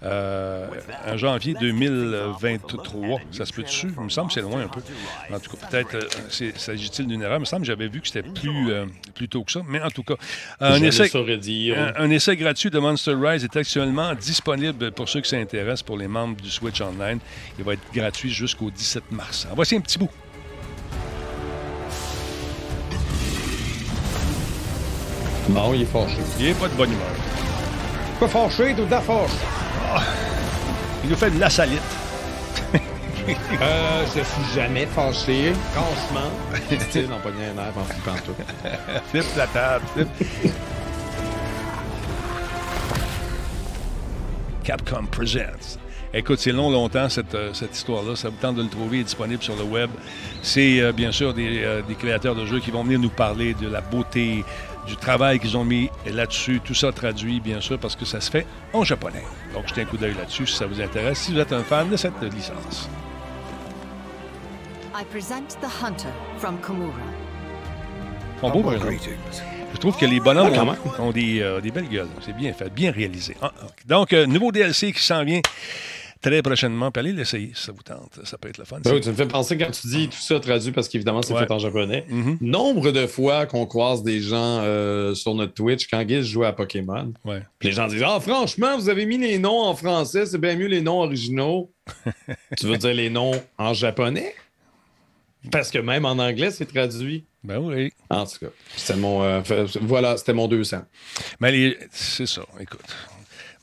euh, en janvier 2023. Ça se peut dessus? Il me semble que c'est loin un peu. En tout cas, peut-être euh, s'agit-il d'une erreur. Il me semble que j'avais vu que c'était plus, euh, plus tôt que ça. Mais en tout cas, un ne essai, saurais dire. un, un essai gratuit de Monster Rise est actuellement disponible pour ceux qui s'intéressent pour les membres du Switch Online. Il va être gratuit jusqu'au 17 mars. En voici un petit bout. Non, il est fâché. Il n'est pas de bonne humeur. Pas fâché, tout à fâché. Il nous fait de la salite. Euh, je suis jamais fâché, franchement. Style en pognant un air en flippant tout. Flip la table. Capcom Presents. Écoute, c'est long, longtemps, cette, euh, cette histoire-là. Ça vous tente de le trouver, il est disponible sur le web. C'est euh, bien sûr des, euh, des créateurs de jeux qui vont venir nous parler de la beauté, du travail qu'ils ont mis là-dessus. Tout ça traduit, bien sûr, parce que ça se fait en japonais. Donc, jetez un coup d'œil là-dessus si ça vous intéresse, si vous êtes un fan de cette licence. I present the hunter from Komura. Ils sont beaux, par exemple. Je trouve que les bonhommes Ah, quand ont, ont des, euh, des belles gueules. C'est bien fait, bien réalisé. Ah. Donc, euh, nouveau DLC qui s'en vient très prochainement. Puis allez l'essayer si ça vous tente. Ça peut être le fun. Ben oui, tu me fais penser quand tu dis tout ça traduit parce qu'évidemment c'est Ouais. fait en japonais. Mhm. Nombre de fois qu'on croise des gens euh, sur notre Twitch quand Guiz joue à Pokémon. Ouais. Puis les gens disent Ah, franchement, vous avez mis les noms en français, c'est bien mieux les noms originaux. [LAUGHS] tu veux dire les noms en japonais? Parce que même en anglais, c'est traduit. Ben oui. En tout cas, c'était mon. euh, voilà, c'était mon 200. Mais les- c'est ça, écoute.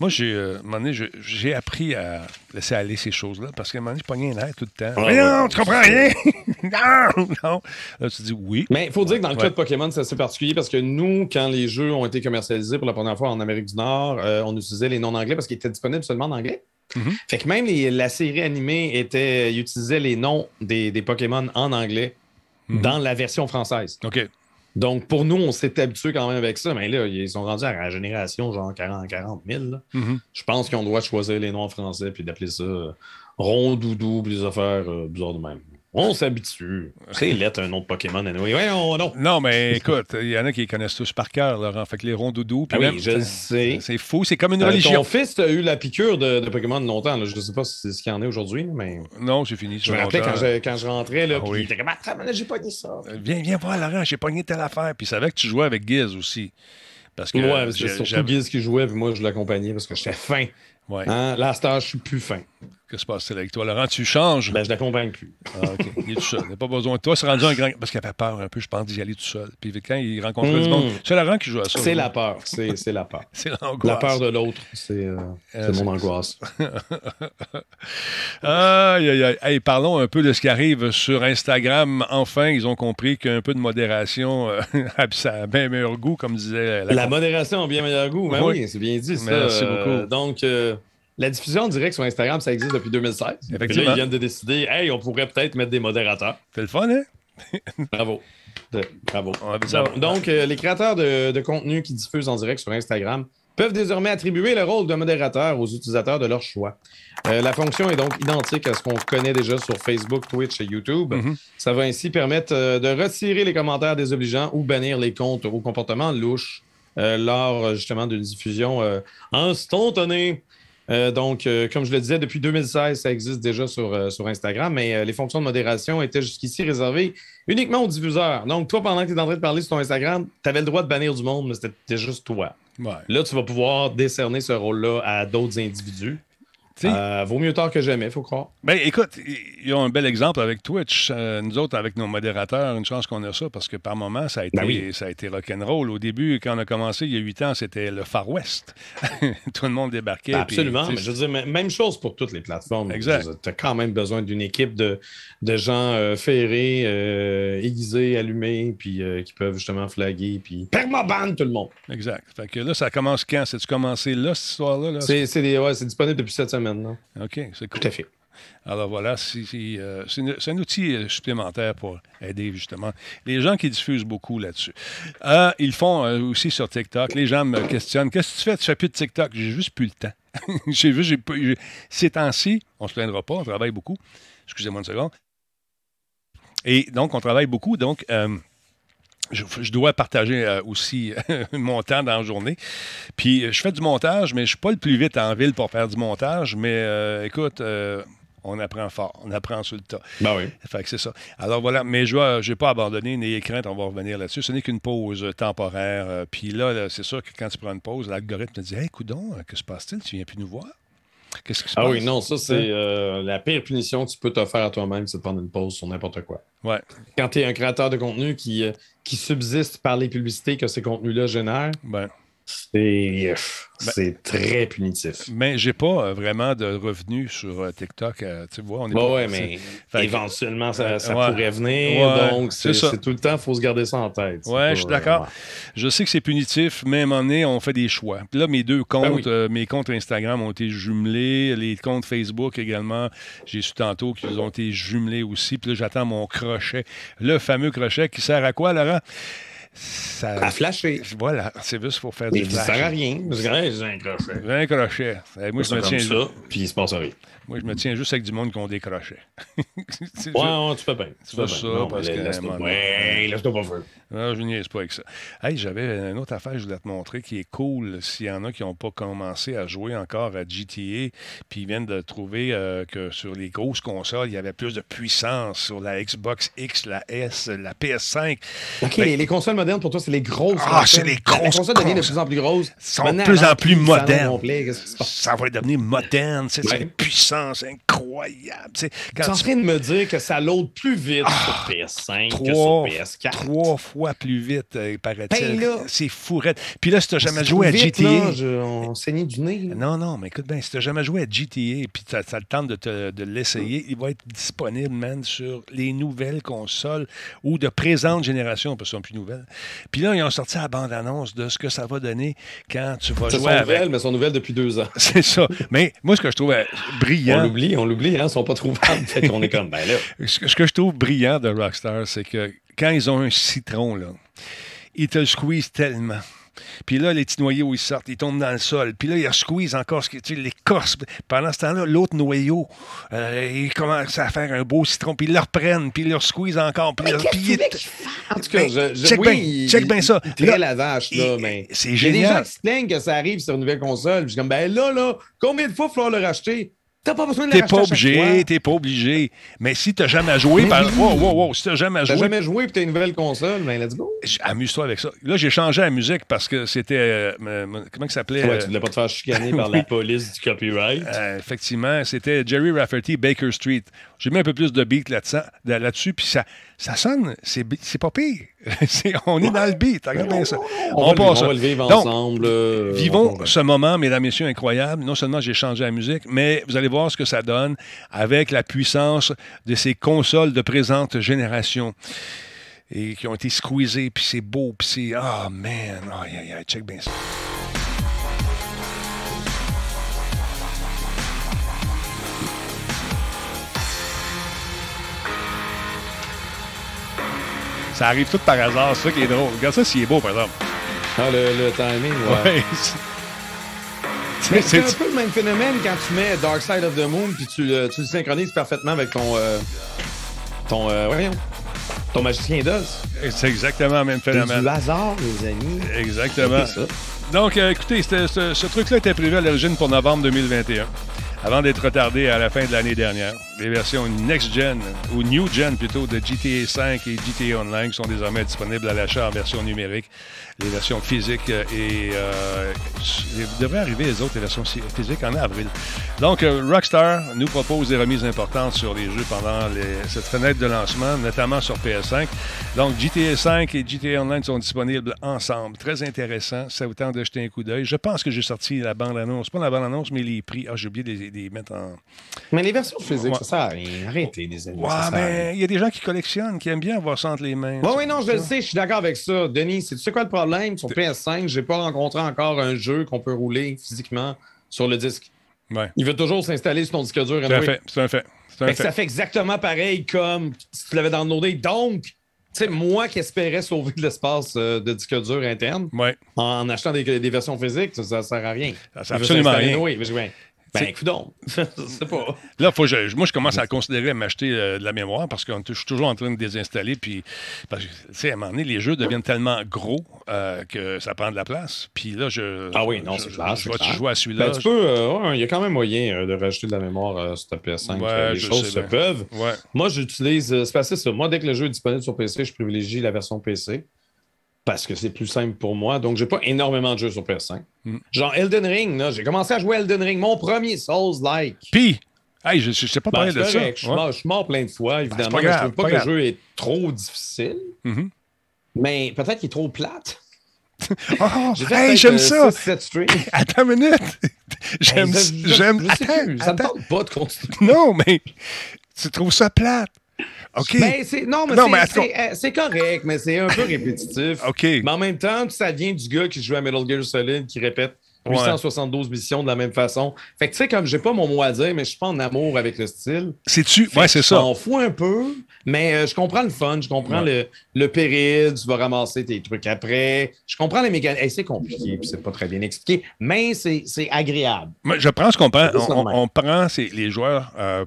Moi, j'ai, euh, à un moment donné, je- j'ai appris à laisser aller ces choses-là parce qu'à un moment donné, je pognais un air tout le temps. Ah, Mais ouais. non, tu comprends rien! [LAUGHS] non, non. Là, tu dis oui. Mais il faut dire que dans le Ouais. cas de Pokémon, c'est assez particulier parce que nous, quand les jeux ont été commercialisés pour la première fois en Amérique du Nord, euh, on utilisait les noms anglais parce qu'ils étaient disponibles seulement en anglais. Mhm. Fait que même les- la série animée était, ils utilisaient les noms des, des Pokémon en anglais Mhm. dans la version française. OK. Donc, pour nous, on s'est habitué quand même avec ça, mais là, ils sont rendus à la génération genre 40, 40 000. là. Mhm. Je pense qu'on doit choisir les noms en français puis d'appeler ça euh, Rondoudou puis des affaires euh, bizarres de même. On s'habitue. C'est lettre un de Pokémon. Anyway. Ouais, on, non. Non, mais écoute, il y en a qui les connaissent tous par cœur, Laurent. Fait que les rondoudous. puis Ah oui, je sais. C'est fou, c'est comme une Euh, religion. ton fils a eu la piqûre de, de Pokémon longtemps. là. Je ne sais pas si c'est ce qu'il y en est aujourd'hui, mais Non, c'est fini. je me rappelais quand je, quand je rentrais, là, Ah puis oui. il était comme là, j'ai pas dit ça. Euh, Viens, viens voir, Laurent, j'ai pogné telle affaire. Puis il savait que tu jouais avec Giz aussi. Parce que. Ouais, j'ai- c'est surtout Giz qui jouait, puis moi, je l'accompagnais parce que j'étais fin. Ouais. Hein? Là, à cette heure, je suis plus fin. Qu'est-ce qui se passe avec toi, Laurent? Tu changes? Ben, je l'accompagne plus. Ah, OK. Il est tout seul. Il n'a pas besoin de toi. C'est rendu un grand. Parce qu'il avait peur un peu, je pense, d'y aller tout seul. Puis quand il rencontrait du Mm. monde. C'est Laurent qui joue à ça. C'est la peur. C'est c'est la peur. [LAUGHS] C'est La l'angoisse. peur de l'autre, c'est euh, c'est Euh, mon angoisse. [LAUGHS] Aïe, aïe, aïe. Hey, parlons un peu de ce qui arrive sur Instagram. Enfin, ils ont compris qu'un peu de modération, euh, [LAUGHS] ça a bien meilleur goût, comme disait la. La modération a bien meilleur goût. Ben Oui. oui, c'est bien dit. Ça. Merci beaucoup. donc, la diffusion en direct sur Instagram, ça existe depuis 2016. Puis Effectivement. Là, ils viennent de décider, hey, on pourrait peut-être mettre des modérateurs. C'est le fun, hein? [LAUGHS] Bravo. De- Bravo. Donc, euh, les créateurs de, de contenu qui diffusent en direct sur Instagram peuvent désormais attribuer le rôle de modérateur aux utilisateurs de leur choix. Euh, la fonction est donc identique à ce qu'on connaît déjà sur Facebook, Twitch et YouTube. Mhm. Ça va ainsi permettre euh, de retirer les commentaires désobligeants ou bannir les comptes au comportement louche euh, lors justement d'une diffusion euh, instantanée. Euh, donc, euh, comme je le disais, depuis 2016, ça existe déjà sur, euh, sur Instagram, mais les fonctions de modération étaient jusqu'ici réservées uniquement aux diffuseurs. Donc, toi, pendant que tu es en train de parler sur ton Instagram, tu avais le droit de bannir du monde, mais c'était juste toi. Ouais. Là, tu vas pouvoir décerner ce rôle-là à d'autres individus. Euh, vaut mieux tard que jamais, faut croire. Ben, écoute, ils ont un bel exemple avec Twitch. Euh, nous autres, avec nos modérateurs, une chance qu'on a ça, parce que par moment, ça a été, Ben oui. ça a été rock'n'roll. Au début, quand on a commencé, il y a huit ans, c'était le Far West. [LAUGHS] Tout le monde débarquait. puis, Absolument. Mais je veux dire, m- même chose pour toutes les plateformes. Exact. Tu as quand même besoin d'une équipe de, de gens euh, ferrés, aiguisés, allumés, puis qui peuvent justement flaguer, puis permaban tout le monde. Exact. Fait que là, ça commence quand? C'est-tu commencé là, cette histoire-là? là? C'est ouais, c'est disponible depuis cette semaine. Là. OK, c'est cool. Tout à fait. Alors voilà, c'est euh, c'est un outil euh, supplémentaire pour aider justement les gens qui diffusent beaucoup là-dessus. Euh, ils font euh, aussi sur TikTok. Les gens me questionnent Qu'est-ce que tu fais? Tu fais plus de TikTok? J'ai juste plus le temps. [LAUGHS] j'ai vu, j'ai Ces temps-ci, on se plaindra pas, on travaille beaucoup. Excusez-moi une seconde. Et donc, on travaille beaucoup. Donc, euh, je, je dois partager euh, aussi mon temps dans la journée. Puis euh, je fais du montage, mais je suis pas le plus vite en ville pour faire du montage. Mais euh, écoute, euh, on apprend fort, on apprend sur le tas. Ben oui. Fait que c'est ça. Alors voilà, mais je n'ai pas abandonné, n'ayez crainte, on va revenir là-dessus. Ce n'est qu'une pause temporaire. Puis là, là, c'est sûr que quand tu prends une pause, l'algorithme te dit Hey, coudon, que se passe-t-il? Tu viens plus nous voir Qu'est-ce qui se Ah passe? oui, non, ça, c'est euh, la pire punition que tu peux te faire à toi-même, c'est de prendre une pause sur n'importe quoi. Ouais, Quand tu es un créateur de contenu qui, euh, qui subsiste par les publicités que ces contenus-là génèrent, ben. C'est c'est très punitif. Mais j'ai pas euh, vraiment de revenus sur euh, TikTok. euh, tu vois, on est Bah pas- ouais, mais Fait que- éventuellement, ça, ça Ouais. pourrait venir. Ouais, donc, c'est tout le temps, il faut se garder ça en tête. Ouais, pas, je suis d'accord. Je sais que c'est punitif, mais à un moment donné, on fait des choix. Puis là, mes deux comptes, Ben oui. euh, mes comptes Instagram ont été jumelés, les comptes Facebook également, j'ai su tantôt qu'ils ont été jumelés aussi. Puis là, j'attends mon crochet, le fameux crochet qui sert à quoi, Laurent? Ça... À flasher. Voilà, c'est juste pour faire du flash. sert à rien. Parce que, j'ai un crochet. Un crochet. Eh, Moi, je me tiens ça, puis il se passe rien. Moi, je me tiens juste avec du monde qui ont des crochets. [LAUGHS] Ouais, ouais, tu fais bien. Tu fais ça. Non, parce que, laisse-toi- pas faire. Non, je niaise pas avec ça. Hey, j'avais une autre affaire que je voulais te montrer qui est cool s'il y en a qui n'ont pas commencé à jouer encore à GTA, puis ils viennent de trouver euh, que sur les grosses consoles, il y avait plus de puissance sur la Xbox X, la S, la PS5. OK, Ben- les, les consoles modernes pour toi, c'est les grosses. Ah, c'est les grosses La console devient de plus en plus grosse. sont de plus en plus le modernes. Ça va devenir moderne, c'est une puissance incroyable. tu es en train de me dire que ça load plus vite sur PS5 que sur trois, PS4. trois fois plus vite, euh, paraît-il. Ben c'est fourrette. Puis là, si tu n'as jamais joué à GTA. on saignait du nez. Non, non, mais écoute bien, si tu n'as jamais joué à GTA puis ça, te tente de, l'essayer, il va être disponible, man, sur les nouvelles consoles ou de présente génération, parce qu'elles sont plus nouvelles. Puis là, ils ont sorti la bande-annonce de ce que ça va donner quand tu vas jouer avec. nouvelles, mais sont nouvelles depuis deux ans. [LAUGHS] C'est ça. Mais moi, ce que je trouve euh, On brillant, l'oublie, on l'oublie, hein, ils sont pas trouvables. fait qu'on est comme, ben là. [LAUGHS] ce que, ce que je trouve brillant de Rockstar, c'est que quand ils ont un citron, là, ils te le squeezent tellement. Puis là, les petits noyaux, ils sortent, ils tombent dans le sol. Puis là, ils squeezent encore ce qui tu sais, l'écorce. Pendant ce temps-là, l'autre noyau, euh, il commence à faire un beau citron. Puis ils le reprennent, puis ils le squeezent encore. Puis, là, puis il est- En tout cas, Ben, je, je- check oui, bien, il- check bien ça. il Là, traite la vache, là, il- mais. c'est Il y a des génial. gens qui se plaignent que ça arrive sur une nouvelle console. Puis je suis comme, ben là, là, combien de fois il va falloir le racheter? T'as pas besoin de T'es pas obligé, t'es pas obligé. Mais si t'as jamais joué, par... wow, wow, wow, si t'as jamais T'as joué, jamais joué puis t'as une nouvelle console, ben let's go. amuse-toi avec ça. Là, j'ai changé la musique parce que c'était. euh, euh, comment il s'appelait? Ouais, euh, tu voulais pas te faire chicaner [LAUGHS] par la police du copyright. Euh, effectivement, c'était Jerry Rafferty, Baker Street. J'ai mis un peu plus de beat là-dessus, là-dessus puis ça, ça sonne, c'est pas pire. [LAUGHS] On est dans le beat, regarde bien ça. on, va, le- passe on ça. va le vivre Donc, ensemble. euh, Vivons on- ce moment, mesdames, messieurs, incroyable. Non seulement j'ai changé la musique, mais vous allez voir ce que ça donne avec la puissance de ces consoles de présente génération et qui ont été squeezées, puis c'est beau, puis c'est... Ah, man! Aïe, aïe, aïe, check bien ça. Ça arrive tout par hasard, c'est ça qui est drôle. Regarde ça s'il est beau, par exemple. Ah, le, le timing, ouais. Ouais. [LAUGHS] C'est- un peu le même phénomène quand tu mets Dark Side of the Moon puis tu, le- tu le synchronises parfaitement avec ton. euh, ton. euh, voyons. Ton magicien d'os. C'est exactement le même C'est phénomène. du hasard, les amis. Exactement. Ça. Donc, euh, écoutez, ce truc-là était prévu à l'origine pour novembre 2021, avant d'être retardé à la fin de l'année dernière. Les versions next-gen, ou new-gen plutôt, de GTA 5 et GTA Online sont désormais disponibles à l'achat en version numérique. Les versions physiques euh, et... Euh, il devrait arriver les autres, versions si- physiques, en avril. Donc, euh, Rockstar nous propose des remises importantes sur les jeux pendant cette fenêtre de lancement, notamment sur PS5. Donc, GTA 5 et GTA Online sont disponibles ensemble. Très intéressant. Ça vous tente de jeter un coup d'œil. Je pense que j'ai sorti la bande-annonce. Pas la bande-annonce, mais les prix. Ah, j'ai oublié de les, mettre en. Mais les versions physiques, Ouais. Sert à rien. Arrêtez, les amis. Ouais, ça mais il y a des gens qui collectionnent, qui aiment bien avoir ça entre les mains. Oui, oui, non, je le sais, je suis d'accord avec ça. Denis, c'est tu sais quoi le problème? Sur PS5, j'ai pas rencontré encore un jeu qu'on peut rouler physiquement sur le disque. Ouais, Il veut toujours s'installer sur ton disque dur. c'est un fait. C'est un fait. Un Fait que fait. ça fait exactement pareil comme si tu l'avais downloadé. Donc, tu sais, moi qui espérais sauver de l'espace euh, de disque dur interne Ouais. en achetant des, des versions physiques, ça, ça sert à rien. Ça sert absolument rien. Mais je dis, Ben, écoute donc. [LAUGHS] pas. Là, faut que je- moi, je commence à considérer m'acheter euh, de la mémoire parce que je suis toujours en train de désinstaller. Puis, parce que, tu sais, à un moment donné, les jeux deviennent tellement gros euh, que ça prend de la place. Puis là, je. Ah oui, non, c'est clair, Je clair. jouer à celui-là? Ben, tu peux, euh, ouais, il y a quand même moyen euh, de rajouter de la mémoire euh, sur ta PS5. Ouais, euh, les choses se peuvent. Ouais. Moi, j'utilise. euh, c'est passé ça. Moi, dès que le jeu est disponible sur PC, je privilégie la version PC parce que c'est plus simple pour moi. Donc, j'ai pas énormément de jeux sur PS5. Mm. Genre Elden Ring, j'ai commencé à jouer Elden Ring, mon premier Souls-like. Puis, hey, je ne sais pas Ben, parler de ça. Je suis Ouais. mort- je plein de fois, évidemment. pas mais grave, je trouve pas, pas que grave. le jeu est trop difficile. Mhm. Mais peut-être qu'il est trop plate. [LAUGHS] Oh, hey, j'aime euh, ça! 6-7 streams. [LAUGHS] Attends une minute! J'aime. Ben, je- je- j'aime. je Attends, plus, Ça me tente pas de continuer. Non, mais tu trouves ça plate. OK. Ben, c'est- non, mais Non, c'est- mais euh, c'est correct, mais c'est un peu répétitif. OK. Mais en même temps, ça vient du gars qui joue à Metal Gear Solid qui répète Ouais. 872 missions de la même façon. Fait que tu sais, comme j'ai pas mon mot à dire, mais je suis pas en amour avec le style. C'est-tu. Ouais, c'est ça. m'en fous un peu, mais euh, je comprends le fun, je comprends le, le péril, tu vas ramasser tes trucs après. Je comprends les mécaniques. Hey, c'est compliqué, puis c'est pas très bien expliqué, mais c'est c'est agréable. Moi, je prends ce qu'on prend. On, on prend les joueurs euh,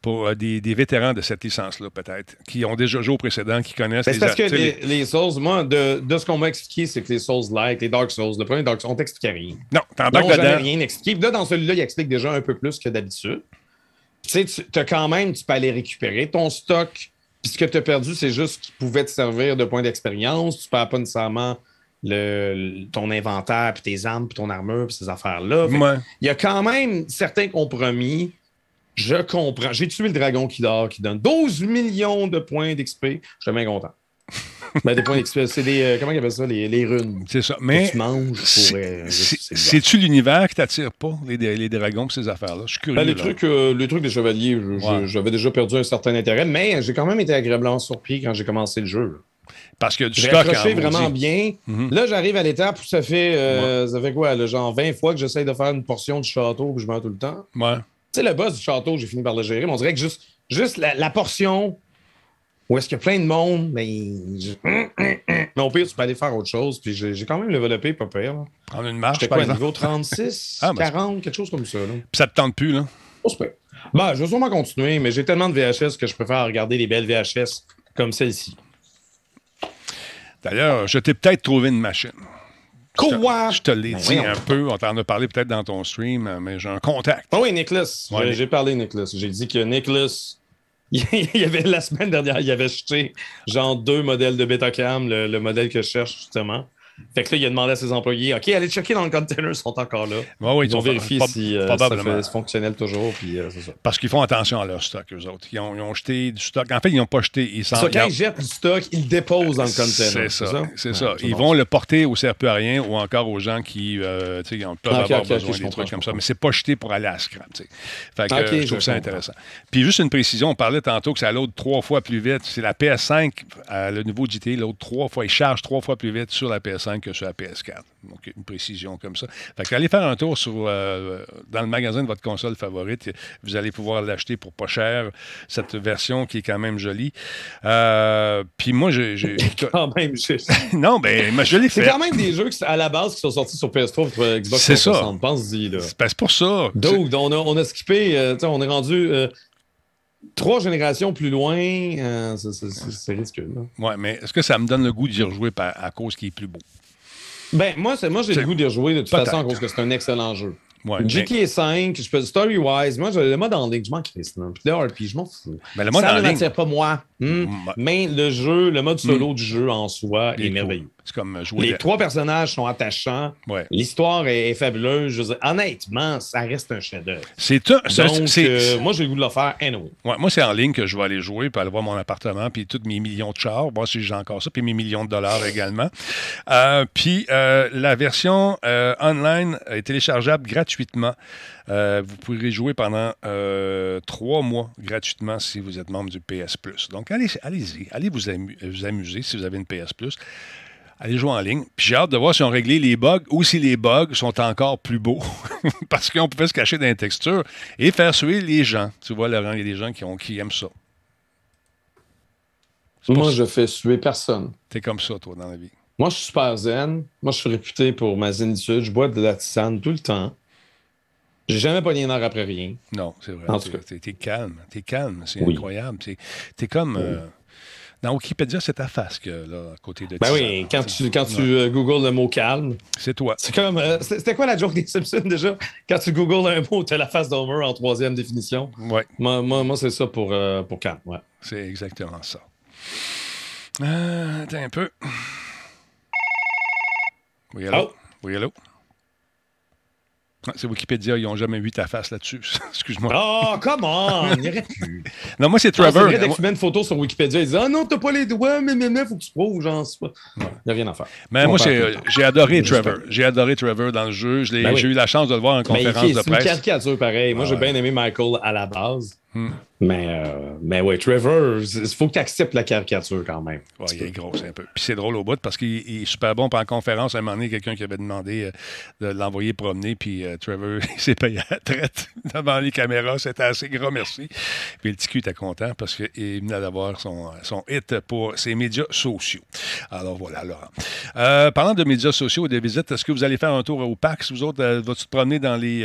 pour euh, des, des vétérans de cette licence-là, peut-être, qui ont déjà joué au précédent, qui connaissent Ben, les parce que les, les Souls, moi, de, de ce qu'on m'a expliqué, c'est que les Souls-like, les Dark Souls, le premier Dark Souls, on t'expliquait rien. Non, t'embarques dedans. rien expliqué. Puis là, dans celui-là, il explique déjà un peu plus que d'habitude. Tu sais, tu as quand même, tu peux aller récupérer ton stock Puis ce que tu as perdu, c'est juste qu'il pouvait te servir de point d'expérience. Tu ne perds pas nécessairement le, ton inventaire, puis tes armes, puis ton armure, puis ces affaires-là. Ouais. Il y a quand même certains compromis. Je comprends. J'ai tué le dragon qui dort, qui donne 12 millions de points d'XP. Je suis bien content. [LAUGHS] ben, des points d'XP, c'est des. euh, comment ils appellent ça? Les, les runes. C'est ça. que Mais tu manges pour. c'est- euh, c'est- c'est- c'est c'est-tu l'univers qui t'attire pas, les, les dragons ces affaires-là? Je suis curieux. Ben, les, trucs, euh, les trucs des chevaliers, Ouais. j'avais déjà perdu un certain intérêt, mais j'ai quand même été agréablement surpris quand j'ai commencé le jeu. là. Parce que du J'ai stock accroché en vraiment bien. Mhm. Là, j'arrive à l'étape où ça fait, euh, ça fait quoi, là, genre 20 fois que j'essaye de faire une portion du château puis je meurs tout le temps. Ouais. Tu sais, le boss du château, j'ai fini par le gérer, mais on dirait que juste, juste la, la portion où est-ce qu'il y a plein de monde, mais, [CLEARS THROAT] au pire, tu peux aller faire autre chose. Puis j'ai quand même développé, pas pire. là. Prendre une marche, J'étais quoi, exemple. niveau 36, [LAUGHS] Ah, ben, 40, quelque chose comme ça. Là. Puis ça te tente plus, là? Oh, Ben, je vais sûrement continuer, mais j'ai tellement de VHS que je préfère regarder les belles VHS comme celle-ci. D'ailleurs, je t'ai peut-être trouvé une machine. Quoi? Je te l'ai Ben, dit voyons. un peu. On t'en a parlé peut-être dans ton stream, mais j'ai un contact. Ah oui, Nicholas. Ouais, J'ai- Nick. J'ai parlé Nicholas. J'ai dit que Nicholas, [LAUGHS] il y avait la semaine dernière, il avait acheté genre deux modèles de Betacam, le, le modèle que je cherche justement. Fait que là, il a demandé à ses employés OK, allez checker dans le container, ils sont encore là. Ouais, oui, Ils ont sont- vérifié si euh, ça fait- fonctionnel toujours, puis euh, ça. Parce qu'ils font attention à leur stock, eux autres. Ils ont, ils ont jeté du stock. En fait, ils n'ont pas jeté. Ils Ça, quand ils jettent du stock, ils le déposent dans le container. C'est ça. C'est Ouais, ça. Ils vont le porter au sert plus à rien ou encore aux gens qui euh, ils ont- peuvent Ah, avoir besoin des trucs comme ça. Mais c'est pas jeté pour aller à scrap. Fait que, euh, je trouve ça intéressant. Puis juste une précision, on parlait tantôt que ça load trois fois plus vite. C'est la PS5, euh, le nouveau GT, load trois fois. Il charge trois fois plus vite sur la PS5 que sur la PS4. Donc, une précision comme ça. Fait que allez faire un tour sur, euh, dans le magasin de votre console favorite. Vous allez pouvoir l'acheter pour pas cher, cette version qui est quand même jolie. Euh, puis moi, j'ai... [LAUGHS] Quand même, j'ai- [LAUGHS] non, ben, je l'ai c'est quand même des jeux à la base qui sont sortis sur PS3 pour Xbox C'est ça. 360. Pense-y. C'est pour ça. Donc, on a, on a skippé, euh, on est rendu trois générations plus loin. euh, c'est- là. Ouais, mais est-ce que ça me donne le goût d'y rejouer par- à cause qu'il est plus beau? Ben, moi, moi j'ai le goût d'y rejouer de toute façon à cause que c'est un excellent jeu. Ouais, mais, GTA 5, je peux story-wise, moi, j'ai le mode en ligne, je m'en crisse. Puis le RP, je m'en fous. mais le mode ça ne m'attire pas moi. Hmm. Mm, Mais le jeu, le mode solo du jeu en soi est, est merveilleux. c'est comme jouer. Les de- trois personnages sont attachants. Ouais. L'histoire est, est fabuleuse. Je dire, honnêtement, ça reste un chef-d'œuvre. C'est un. Donc, euh, moi, j'ai le goût de le faire anyway. ouais, moi, c'est en ligne que je vais aller jouer, puis aller voir mon appartement, puis tous mes millions de chars. Voir si j'ai encore ça, puis mes millions de dollars également. Euh, puis euh, la version online est téléchargeable gratuitement. Euh, vous pourrez jouer pendant euh, trois mois gratuitement si vous êtes membre du PS Plus. Donc, allez, allez-y. Allez vous, amu- vous amuser si vous avez une PS Plus. Allez jouer en ligne. Puis j'ai hâte de voir si on réglé les bugs ou si les bugs sont encore plus beaux. [LAUGHS] Parce qu'on pouvait se cacher dans les textures et faire suer les gens. Tu vois, Laurent, il y a des gens qui, ont, qui aiment ça. Moi, ça. je fais suer personne. T'es comme ça, toi, dans la vie. Moi, je suis super zen. Moi, je suis réputé pour ma zénitude. Je bois de la tisane tout le temps. J'ai jamais pogné une heure après rien. Non, c'est vrai. En tout cas. T'es t'es calme. T'es calme. C'est Oui. incroyable. T'es t'es comme. euh, dans Wikipédia, c'est ta face, que, là, à côté de Ben oui, quand tu, quand tu euh, googles le mot calme, C'est toi. c'est comme. euh, C'était quoi la joke des Simpsons déjà? Quand tu googles un mot, tu as la face d'Homer en troisième définition. Ouais, Moi, moi, moi c'est ça pour, pour calme. Ouais. c'est exactement ça. Attends un peu. Oui, allô? Oh. Oui, allô? C'est Wikipédia, ils n'ont jamais vu ta face là-dessus. [LAUGHS] Excuse-moi. Oh, come on! Il y aurait pu. Non, moi, c'est Ah, c'est Trevor. vrai, dès que tu mets une photo sur Wikipédia, ils disent Ah non, t'as pas les doigts, mais mais mais, faut que tu prouves, genre, c'est pas. Il n'y a rien à faire. Mais On moi, c'est- temps. j'ai adoré. Trevor. J'ai adoré Trevor dans le jeu. Ben oui. J'ai eu la chance de le voir en Mais conférence de c'est une presse. caricature pareil. Moi, Ah j'ai ouais. bien aimé Michael à la base. Hmm. Mais, euh, mais ouais, Trevor, il faut que tu acceptes la caricature quand même. Ouais, il est gros, c'est un peu. Puis c'est drôle au bout parce qu'il il est super bon. Puis en conférence, à un moment donné, quelqu'un qui avait demandé euh, de l'envoyer promener. Puis euh, Trevor, [LAUGHS] il s'est payé à la traite [LAUGHS] devant les caméras. C'était assez gros, merci. Puis le cul était content parce qu'il venait d'avoir son, son hit pour ses médias sociaux. Alors voilà, Laurent. Euh, parlant de médias sociaux et de visites, est-ce que vous allez faire un tour au PAX? Vous autres, vas-tu te promener dans les,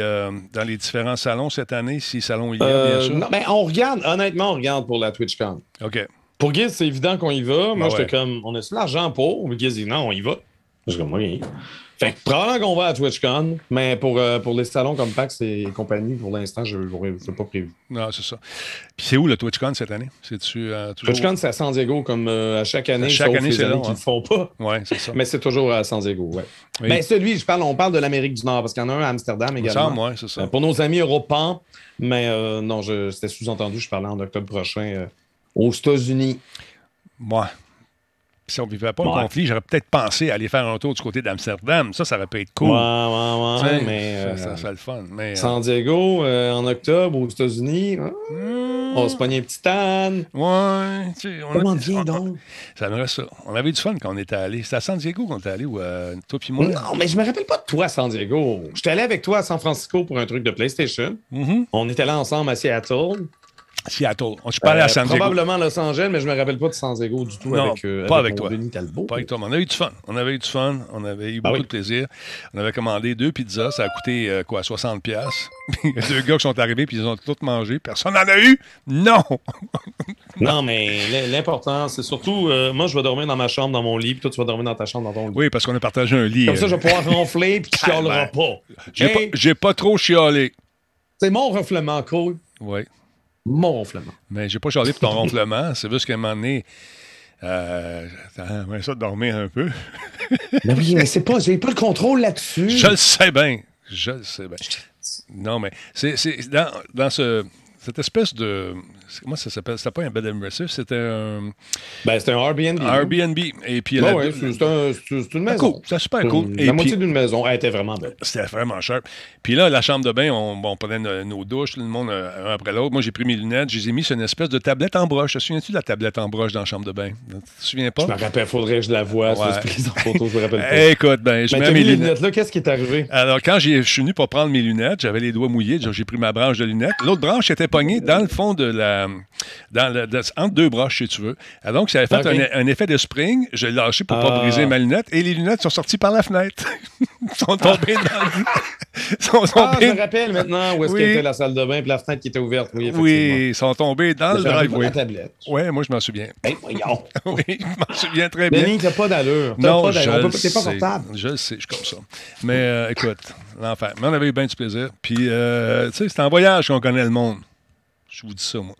dans les différents salons cette année, si salon il y a, bien sûr? non, ben, on regarde, honnêtement, on regarde pour la TwitchCon. OK. Pour Giz, c'est évident qu'on y va. Moi, Ben j'étais ouais. comme, on a de l'argent pour? Mais Giz dit non, on y va. Je suis comme, oui. Fait que probablement qu'on va à TwitchCon, mais pour, euh, pour les salons comme PAX et compagnie, pour l'instant, je ne pas prévu. Non, c'est ça. Puis c'est où le TwitchCon cette année? C'est-tu euh, toujours... TwitchCon, c'est à San Diego, comme euh, à chaque année, À chaque sauf année, les c'est années long, qui ne hein. le font pas. Oui, c'est ça. Mais c'est toujours à San Diego, ouais. Oui. Ben, celui, je parle, on parle de l'Amérique du Nord, parce qu'il y en a un à Amsterdam également. semble, ouais, c'est ça. Euh, pour nos amis européens, mais non, je- c'était sous-entendu, je parlais en octobre prochain aux États-Unis. Moi. Si on ne vivait pas un Ouais. conflit, j'aurais peut-être pensé à aller faire un tour du côté d'Amsterdam. Ça, ça aurait pu être cool. Ouais, ouais, Tu ouais, sais, mais ça, euh, ça serait le fun. Mais, euh, San Diego, euh, en octobre, aux États-Unis, hein, hmm, on se pognait un petit âne. Ouais, tu sais, on a- Comment bien on- donc? Ça aimerait ça. On avait du fun quand on était allé. C'était à San Diego qu'on était allé ou euh, toi puis moi? Non, mais je me rappelle pas de toi à San Diego. J'étais allé avec toi à San Francisco pour un truc de PlayStation. Mhm. On était là ensemble à Seattle. Seattle. Suis pas allé à Euh, San Diego. Probablement Los Angeles, mais je me rappelle pas de San Diego du tout Non, avec, euh, pas avec toi. Denis Talbot. Pas avec toi, mais on a eu du fun. On avait eu du fun. On avait eu Ah beaucoup oui? de plaisir. On avait commandé deux pizzas. Ça a coûté euh, quoi, 60$. piastres. Il y a deux gars qui sont arrivés puis ils ont tous mangé. Personne n'en a eu? Non! [LAUGHS] Non, mais l'important, c'est surtout, euh, moi, je vais dormir dans ma chambre, dans mon lit, puis toi, tu vas dormir dans ta chambre, dans ton lit. Oui, parce qu'on a partagé un lit. Comme ça, euh, je vais pouvoir ronfler, puis tu chialeras pas. J'ai Hey, pas trop chialé. C'est mon ronflement, cool. Oui. Mon ronflement. Mais j'ai pas chialé pour ton ronflement. C'est juste qu'à un moment donné, euh, j'aimerais ça de dormir un peu. Mais [LAUGHS] oui, mais c'est pas, j'ai pas le contrôle là-dessus. Je le sais bien. Je le sais bien. Non, mais c'est c'est dans, dans ce, cette espèce de. Comment ça s'appelle? C'était pas un bed and breakfast, c'était un Ben, c'est un Airbnb. Airbnb. Et puis, la- ouais, c'est un- une Ah, maison. cool. C'était super cool. La Et moitié d'une maison, elle était vraiment belle. C'était vraiment cher. Puis là, la chambre de bain, on, on prenait nos, nos douches, tout le monde euh, un après l'autre. Moi, j'ai pris mes lunettes, je les ai mis sur une espèce de tablette en broche. Te souviens-tu de la tablette en broche dans la chambre de bain? Tu te souviens pas? Je me rappelle, faudrait que je la. Ouais. En photo, je me rappelle [LAUGHS] pas. Écoute, ben, je Ben, mets mes lunettes. lunettes là, qu'est-ce qui est arrivé? Alors, quand j'ai- je suis venu pour prendre mes lunettes, j'avais les doigts mouillés, j'ai pris ma branche de lunettes. L'autre branche était pognée dans le fond de la. Dans le- de- entre deux broches, si tu veux. Alors, donc, ça avait fait un, un effet de spring. J'ai lâché pour pas Ah. briser ma lunette et les lunettes sont sorties par la fenêtre. [LAUGHS] Sont tombées dans le. sont Ah, je me rappelle maintenant où est-ce Oui. la salle de bain puis la fenêtre qui était ouverte. Oui, ils sont tombés dans le driveway. la tablette. Oui, moi, je m'en souviens. Hey, voyons. [LAUGHS] oui, je m'en souviens très bien. Denis, t'as pas d'allure. Non, pas d'allure. T'es pas portable. Je le sais, je suis comme ça. Mais euh, écoute, l'enfer. Mais on avait eu bien du plaisir. Puis, euh, tu sais, c'est en voyage qu'on connaît le monde. Je vous dis ça, moi.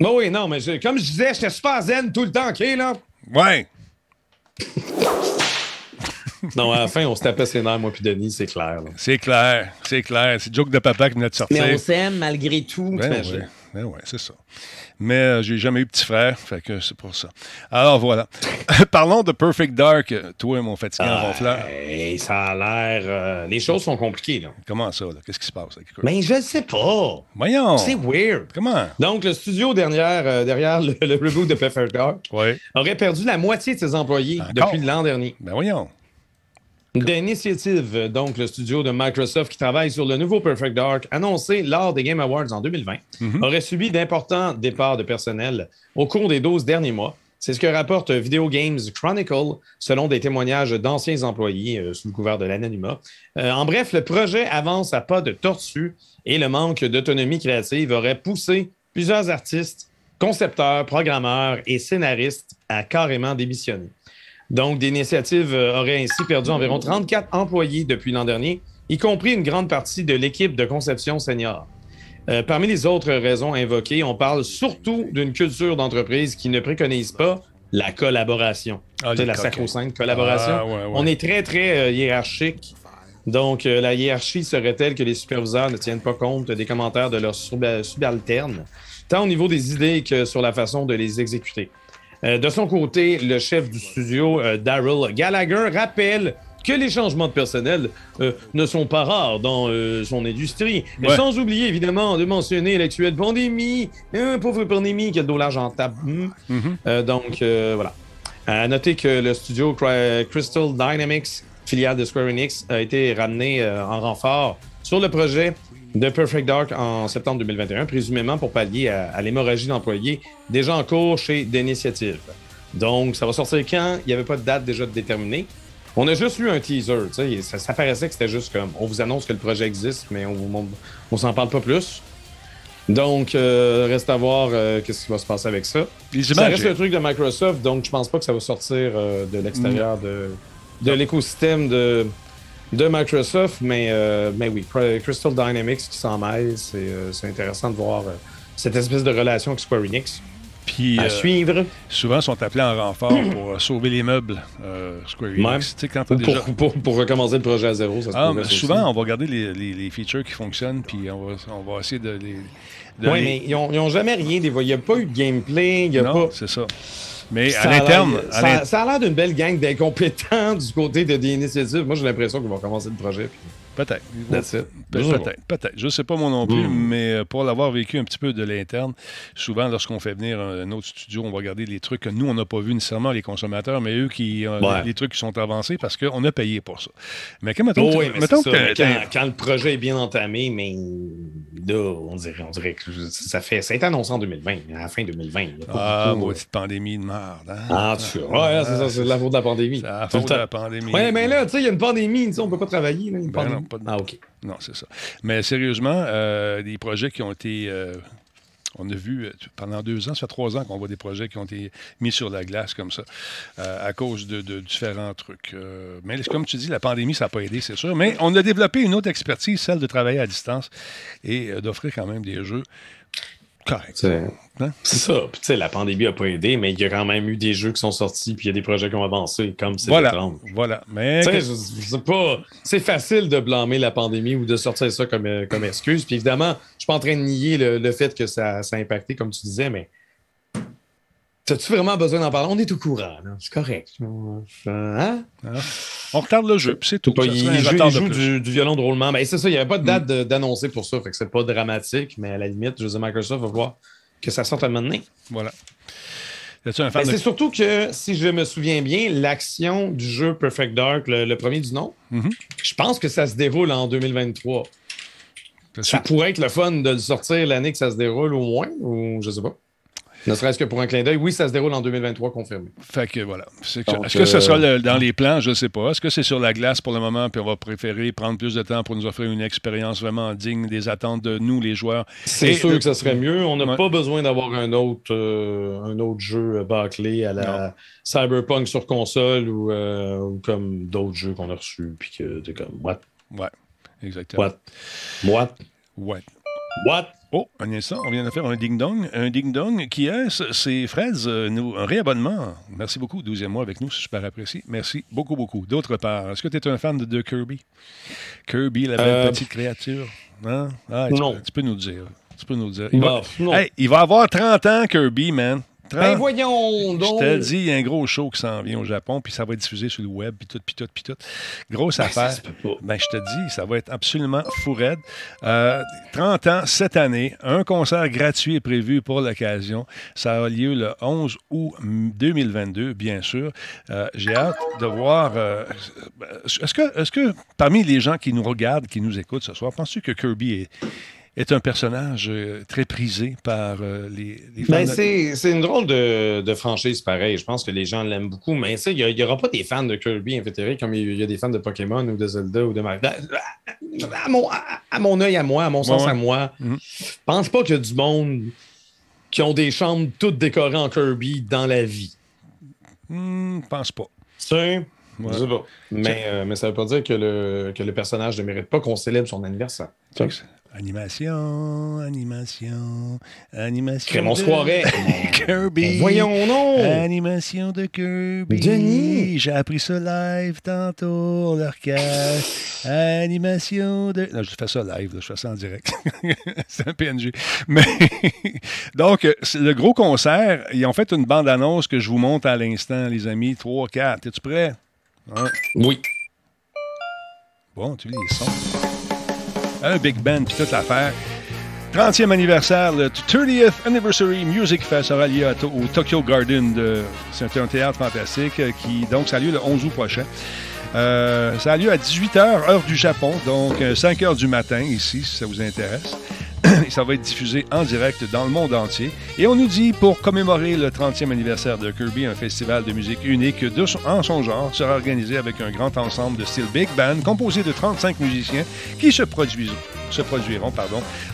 Non, Bah oui, non, mais je- comme je disais, j'étais super zen tout le temps, OK, là? Ouais! [LAUGHS] Non, à la fin, on se tapait ses nerfs, moi puis Denis, c'est clair. C'est clair, c'est clair. C'est joke de papa qui venait de sortir. s'aime malgré tout. Ben ouais, ben ouais, c'est ça. Mais euh, j'ai jamais eu petit frère, fait que c'est pour ça. Alors voilà. [LAUGHS] Parlons de Perfect Dark, toi, mon fatiguant Ah, ronfleur. ça a l'air. euh, les choses sont compliquées, là. Comment ça, là? Qu'est-ce qui se passe avec? Mais je le sais pas. Voyons! C'est weird. Comment? Donc, le studio derrière, euh, derrière le, le reboot de Perfect Dark Oui. aurait perdu la moitié de ses employés Encore? depuis l'an dernier. Ben voyons. D'initiative, donc le studio de Microsoft qui travaille sur le nouveau Perfect Dark, annoncé lors des Game Awards en 2020, aurait subi d'importants départs de personnel au cours des 12 derniers mois. C'est ce que rapporte Video Games Chronicle, selon des témoignages d'anciens employés euh, sous le couvert de l'anonymat. Euh, en bref, le projet avance à pas de tortue et le manque d'autonomie créative aurait poussé plusieurs artistes, concepteurs, programmeurs et scénaristes à carrément démissionner. Donc, d'initiatives euh, auraient ainsi perdu environ 34 employés depuis l'an dernier, y compris une grande partie de l'équipe de conception senior. Euh, parmi les autres raisons invoquées, on parle surtout d'une culture d'entreprise qui ne préconise pas la collaboration. Ah, les la sacro-sainte collaboration. Ah, ouais, ouais. On est très, très euh, hiérarchique. Donc, euh, la hiérarchie serait telle que les superviseurs ne tiennent pas compte des commentaires de leurs sub- subalternes, tant au niveau des idées que sur la façon de les exécuter. Euh, de son côté, le chef du studio, euh, Daryl Gallagher, rappelle que les changements de personnel euh, ne sont pas rares dans euh, son industrie. Mais Ouais. Sans oublier, évidemment, de mentionner l'actuelle pandémie. Pauvre pandémie qui a de l'eau en table. Hmm. Mhm. Donc, voilà. À noter que le studio Cry- Crystal Dynamics, filiale de Square Enix, a été ramené en renfort sur le projet de Perfect Dark en septembre 2021, présumément pour pallier à, à l'hémorragie d'employés déjà en cours chez D'Initiative. Donc, ça va sortir quand? Il n'y avait pas de date déjà déterminée. On a juste eu un teaser, tu sais, ça, ça paraissait que c'était juste comme on vous annonce que le projet existe, mais on vous montre- on s'en parle pas plus. Donc, euh, reste à voir euh, qu'est-ce qui va se passer avec ça. Ça reste le truc de Microsoft, donc je pense pas que ça va sortir euh, de l'extérieur de, de l'écosystème de, de Microsoft, mais, euh, mais oui, Crystal Dynamics qui s'en mêle, c'est euh, c'est intéressant de voir euh, cette espèce de relation avec Square Enix. Puis, À euh, suivre souvent, ils sont appelés en renfort pour sauver les meubles Square Enix. Quand t'as ou déjà... pour, pour, pour recommencer le projet à zéro. Ça se Ah, mais souvent, aussi. on va regarder les, les- les features qui fonctionnent, puis on va, on va essayer de les... de Oui, les- mais ils n'ont jamais rien dévoilé. Il n'y a pas eu de gameplay. Y a Non, pas... c'est ça. Mais à l'interne... Ça, a l'air d'une belle gang d'incompétents [LAUGHS] du côté de des initiatives. Moi, j'ai l'impression qu'ils vont commencer le projet. puis Peut-être. Peut-être, peut-être. Je ne sais pas moi non plus, Mm. mais euh, pour l'avoir vécu un petit peu de l'interne, souvent lorsqu'on fait venir un autre studio, on va regarder les trucs que nous, on n'a pas vu nécessairement, les consommateurs, mais eux qui euh, Ouais. les trucs qui sont avancés parce qu'on a payé pour ça. Mais quand mettons, Oh que- oui, mais mettons c'est que ça. Mais t'as- quand, quand le projet est bien entamé, mais là, on dirait, on dirait que ça fait. Ça a été annoncé en 2020, à la fin 2020. il y a pas Ah, maudite pandémie de merde. Hein? Ah, tu vois. Ouais, c'est ça, c'est la faute de la pandémie. C'est la faute de la pandémie. Ouais, mais là, tu sais, il y a une pandémie, on peut pas travailler. Là, une Ben pandémie. Non, pas de- Ah, OK. Non, c'est ça. Mais sérieusement, euh, des projets qui ont été. euh, on a vu euh, pendant deux ans, ça fait trois ans qu'on voit des projets qui ont été mis sur la glace comme ça, euh, à cause de, de différents trucs. Euh, mais comme tu dis, la pandémie, ça n'a pas aidé, c'est sûr. Mais on a développé une autre expertise, celle de travailler à distance et euh, d'offrir quand même des jeux corrects. C'est Hein? c'est ça. Puis, tu sais, la pandémie a pas aidé, mais il y a quand même eu des jeux qui sont sortis, puis il y a des projets qui ont avancé, comme c'est Voilà, étrange. voilà. Mais Tu sais, je- je sais pas. C'est facile de blâmer la pandémie ou de sortir ça comme, euh, comme excuse. Puis évidemment, je suis pas en train de nier le, le fait que ça, ça a impacté, comme tu disais, mais. As-tu vraiment besoin d'en parler? On est au courant, là. C'est correct. Hein? on retarde le jeu, puis c'est tout. Pas, Ça il joue, il joue du, du violon de roulement. Mais c'est ça, il n'y avait pas de date de- d'annoncer pour ça. Fait que c'est pas dramatique, mais à la limite, je dire, Microsoft va voir que ça sorte à un moment donné. Voilà. Es-tu un fan Ben, de... C'est surtout que, si je me souviens bien, l'action du jeu Perfect Dark, le, le premier du nom, Mhm. je pense que ça se déroule en 2023. Ça pourrait être le fun de le sortir l'année que ça se déroule au moins, ou je sais pas. Ne serait-ce que pour un clin d'œil. Oui, ça se déroule en 2023, confirmé. Fait que voilà. Est-ce que ce euh, sera le- dans les plans? Je ne sais pas. Est-ce que c'est sur la glace pour le moment, puis on va préférer prendre plus de temps pour nous offrir une expérience vraiment digne des attentes de nous, les joueurs? C'est sûr que ça serait mieux. On n'a Ouais. pas besoin d'avoir un autre, euh, un autre jeu euh, bâclé à la Cyberpunk sur console ou, euh, ou comme d'autres jeux qu'on a reçus. Puis que t'es comme, what? Ouais, exactement. What? What? What? Oh, un instant, on vient de faire un ding-dong. Un ding-dong qui est, c'est Fred, euh, nous, un réabonnement. Merci beaucoup, 12e mois avec nous, c'est super apprécié. Merci beaucoup, beaucoup. D'autre part, est-ce que tu es un fan de, de Kirby? Kirby, la belle Euh, petite créature. Hein? Ah, tu, non. Peux, tu peux nous le dire. Tu peux nous le dire. Il, Bah, va, non. Hey, il va avoir 30 ans, Kirby, man. 30. Ben voyons Je donc! te le dis, il y a un gros show qui s'en vient au Japon, puis ça va être diffusé sur le web, puis tout, puis tout, puis tout. Grosse Ben, ça affaire. se peut pas. Ben, je te dis, ça va être absolument fou raide. Euh, 30 ans cette année, un concert gratuit est prévu pour l'occasion. Ça a lieu le 11 août 2022, bien sûr. Euh, J'ai hâte de voir. euh, est-ce que, est que parmi les gens qui nous regardent, qui nous écoutent ce soir, penses-tu que Kirby est, est un personnage euh, très prisé par euh, les, les fans? Ben, de- c'est c'est une drôle de, de franchise pareil. Je pense que les gens l'aiment beaucoup, mais il n'y aura pas des fans de Kirby invétérés comme il y a des fans de Pokémon ou de Zelda ou de Mario. À mon, à, à mon œil, à moi, à mon sens, ouais. à moi, Mhm. je pense pas qu'il y a du monde qui ont des chambres toutes décorées en Kirby dans la vie. Hmm, pense pas. Sais? Ouais. Je sais pas. Mais, euh, mais ça veut pas dire que le, que le personnage ne mérite pas qu'on célèbre son anniversaire. Animation, animation, animation. Crémon de soirée. [LAUGHS] Kirby. Ben, voyons, non! Animation de Kirby. Denis! J'ai appris ça live tantôt, l'orchestre. Animation de. Non, je fais ça live, là, je fais ça en direct. [LAUGHS] c'est un PNG. Mais. [LAUGHS] Donc, c'est le gros concert, ils ont fait une bande-annonce que je vous montre à l'instant, les amis. 3, 4. Es-tu prêt? Oui. Bon, tu lis les sons. Un big band puis toute l'affaire. 30e anniversaire, le 30th Anniversary Music Fest à To- au Tokyo Garden. De, c'est un théâtre fantastique euh, qui, donc, ça a lieu le 11 août prochain. Euh, ça a lieu à 18h, heure du Japon, donc euh, 5h du matin ici, si ça vous intéresse. [COUGHS] ça va être diffusé en direct dans le monde entier. Et on nous dit, pour commémorer le 30e anniversaire de Kirby, un festival de musique unique en son genre sera organisé avec un grand ensemble de style big band composé de 35 musiciens qui se produiront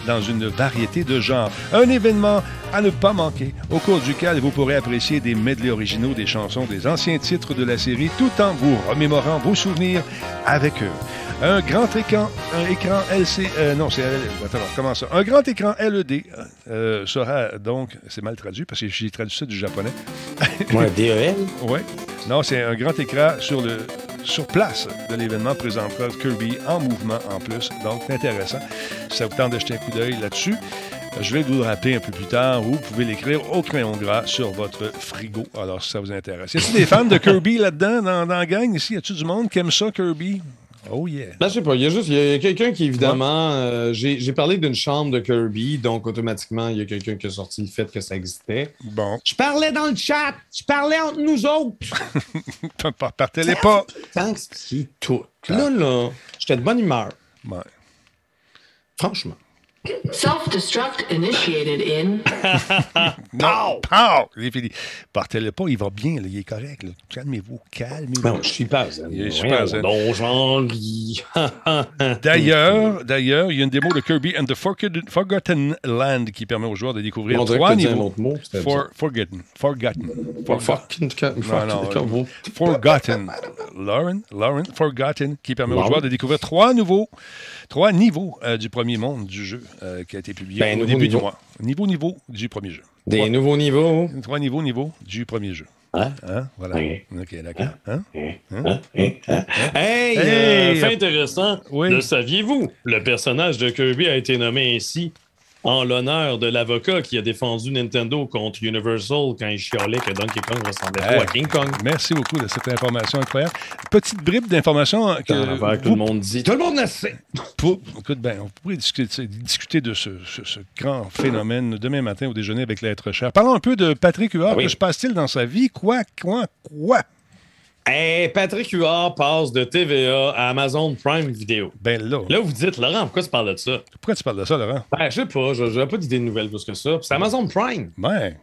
dans une variété de genres. Un événement à ne pas manquer, au cours duquel vous pourrez apprécier des medleys originaux des chansons des anciens titres de la série tout en vous remémorant vos souvenirs avec eux. Un grand écran, un écran LC, euh, non, c'est, attends, comment ça? Un grand écran LED euh, sera donc, c'est mal traduit parce que j'ai traduit ça du japonais. [LAUGHS] Ouais, DEL. Oui. Non, c'est un grand écran sur le sur place de l'événement présentera Kirby en mouvement en plus. Donc, intéressant. Si ça vous tente de jeter un coup d'œil là-dessus, je vais vous le rappeler un peu plus tard ou vous pouvez l'écrire au crayon gras sur votre frigo. Alors, si ça vous intéresse. Y a-t-il des fans de Kirby là-dedans, dans, dans la gang? Ici? Y a-t-il du monde qui aime ça, Kirby? Oh yeah. Ben, je sais pas, il y a juste, il y a quelqu'un qui, évidemment, euh, j'ai parlé d'une chambre de Kirby, donc automatiquement, il y a quelqu'un qui a sorti le fait que ça existait. Bon. Je parlais dans le chat, je parlais entre nous autres. [LAUGHS] Par- Partez-les pas. Que c'est tout. Là, là, j'étais de bonne humeur, Ouais. franchement. Self-destruct initiated in. [LAUGHS] Pow! Est fini. Partez-les pas, il va bien, là, il est correct. là. Calmez-vous, calmez-vous. Non, je suis pas zen. Il est super zen. Don Jean-Louis. [LAUGHS] D'ailleurs, d'ailleurs, il y a une démo de Kirby and the Forgotten, Forgotten Land qui permet aux joueurs de découvrir On dirait trois que t'as dit un niveaux. autre mot, c'était For- forgotten. Forgotten. For fucking ca- Non, fucking non, ca- Forgotten. Lauren, Lauren, Forgotten, qui permet aux Lauren. joueurs de découvrir trois nouveaux, trois niveaux euh, du premier monde du jeu euh, qui a été publié Ben, au début niveau. du mois. Niveau, niveau du premier jeu. Des Trois- nouveaux niveaux. Trois niveaux, niveau du premier jeu. Hein? Hein? Voilà. Ok. D'accord. Hein? Hey, Hey, euh, euh, fait intéressant. Oui. Le saviez-vous? Le personnage de Kirby a été nommé ainsi en l'honneur de l'avocat qui a défendu Nintendo contre Universal quand il chialait que Donkey Kong ressemblait trop Hey. à King Kong. Merci beaucoup de cette information incroyable. Petite bribe d'information que tout le monde dit. Tout le monde le sait. Pour- écoute, ben, on pourrait discuter, discuter de ce, ce- ce grand phénomène demain matin au déjeuner avec l'être cher. Parlons un peu de Patrick Huard. Ah oui. Que se passe-t-il dans sa vie? Quoi, quoi, quoi? Hey, Patrick Huard passe de TVA à Amazon Prime Video. Ben là, Là, vous dites, Laurent, pourquoi tu parles de ça? pourquoi tu parles de ça, Laurent? Ben, je sais pas, je n'ai pas d'idée de nouvelle plus que ça. C'est Amazon Prime. Ben,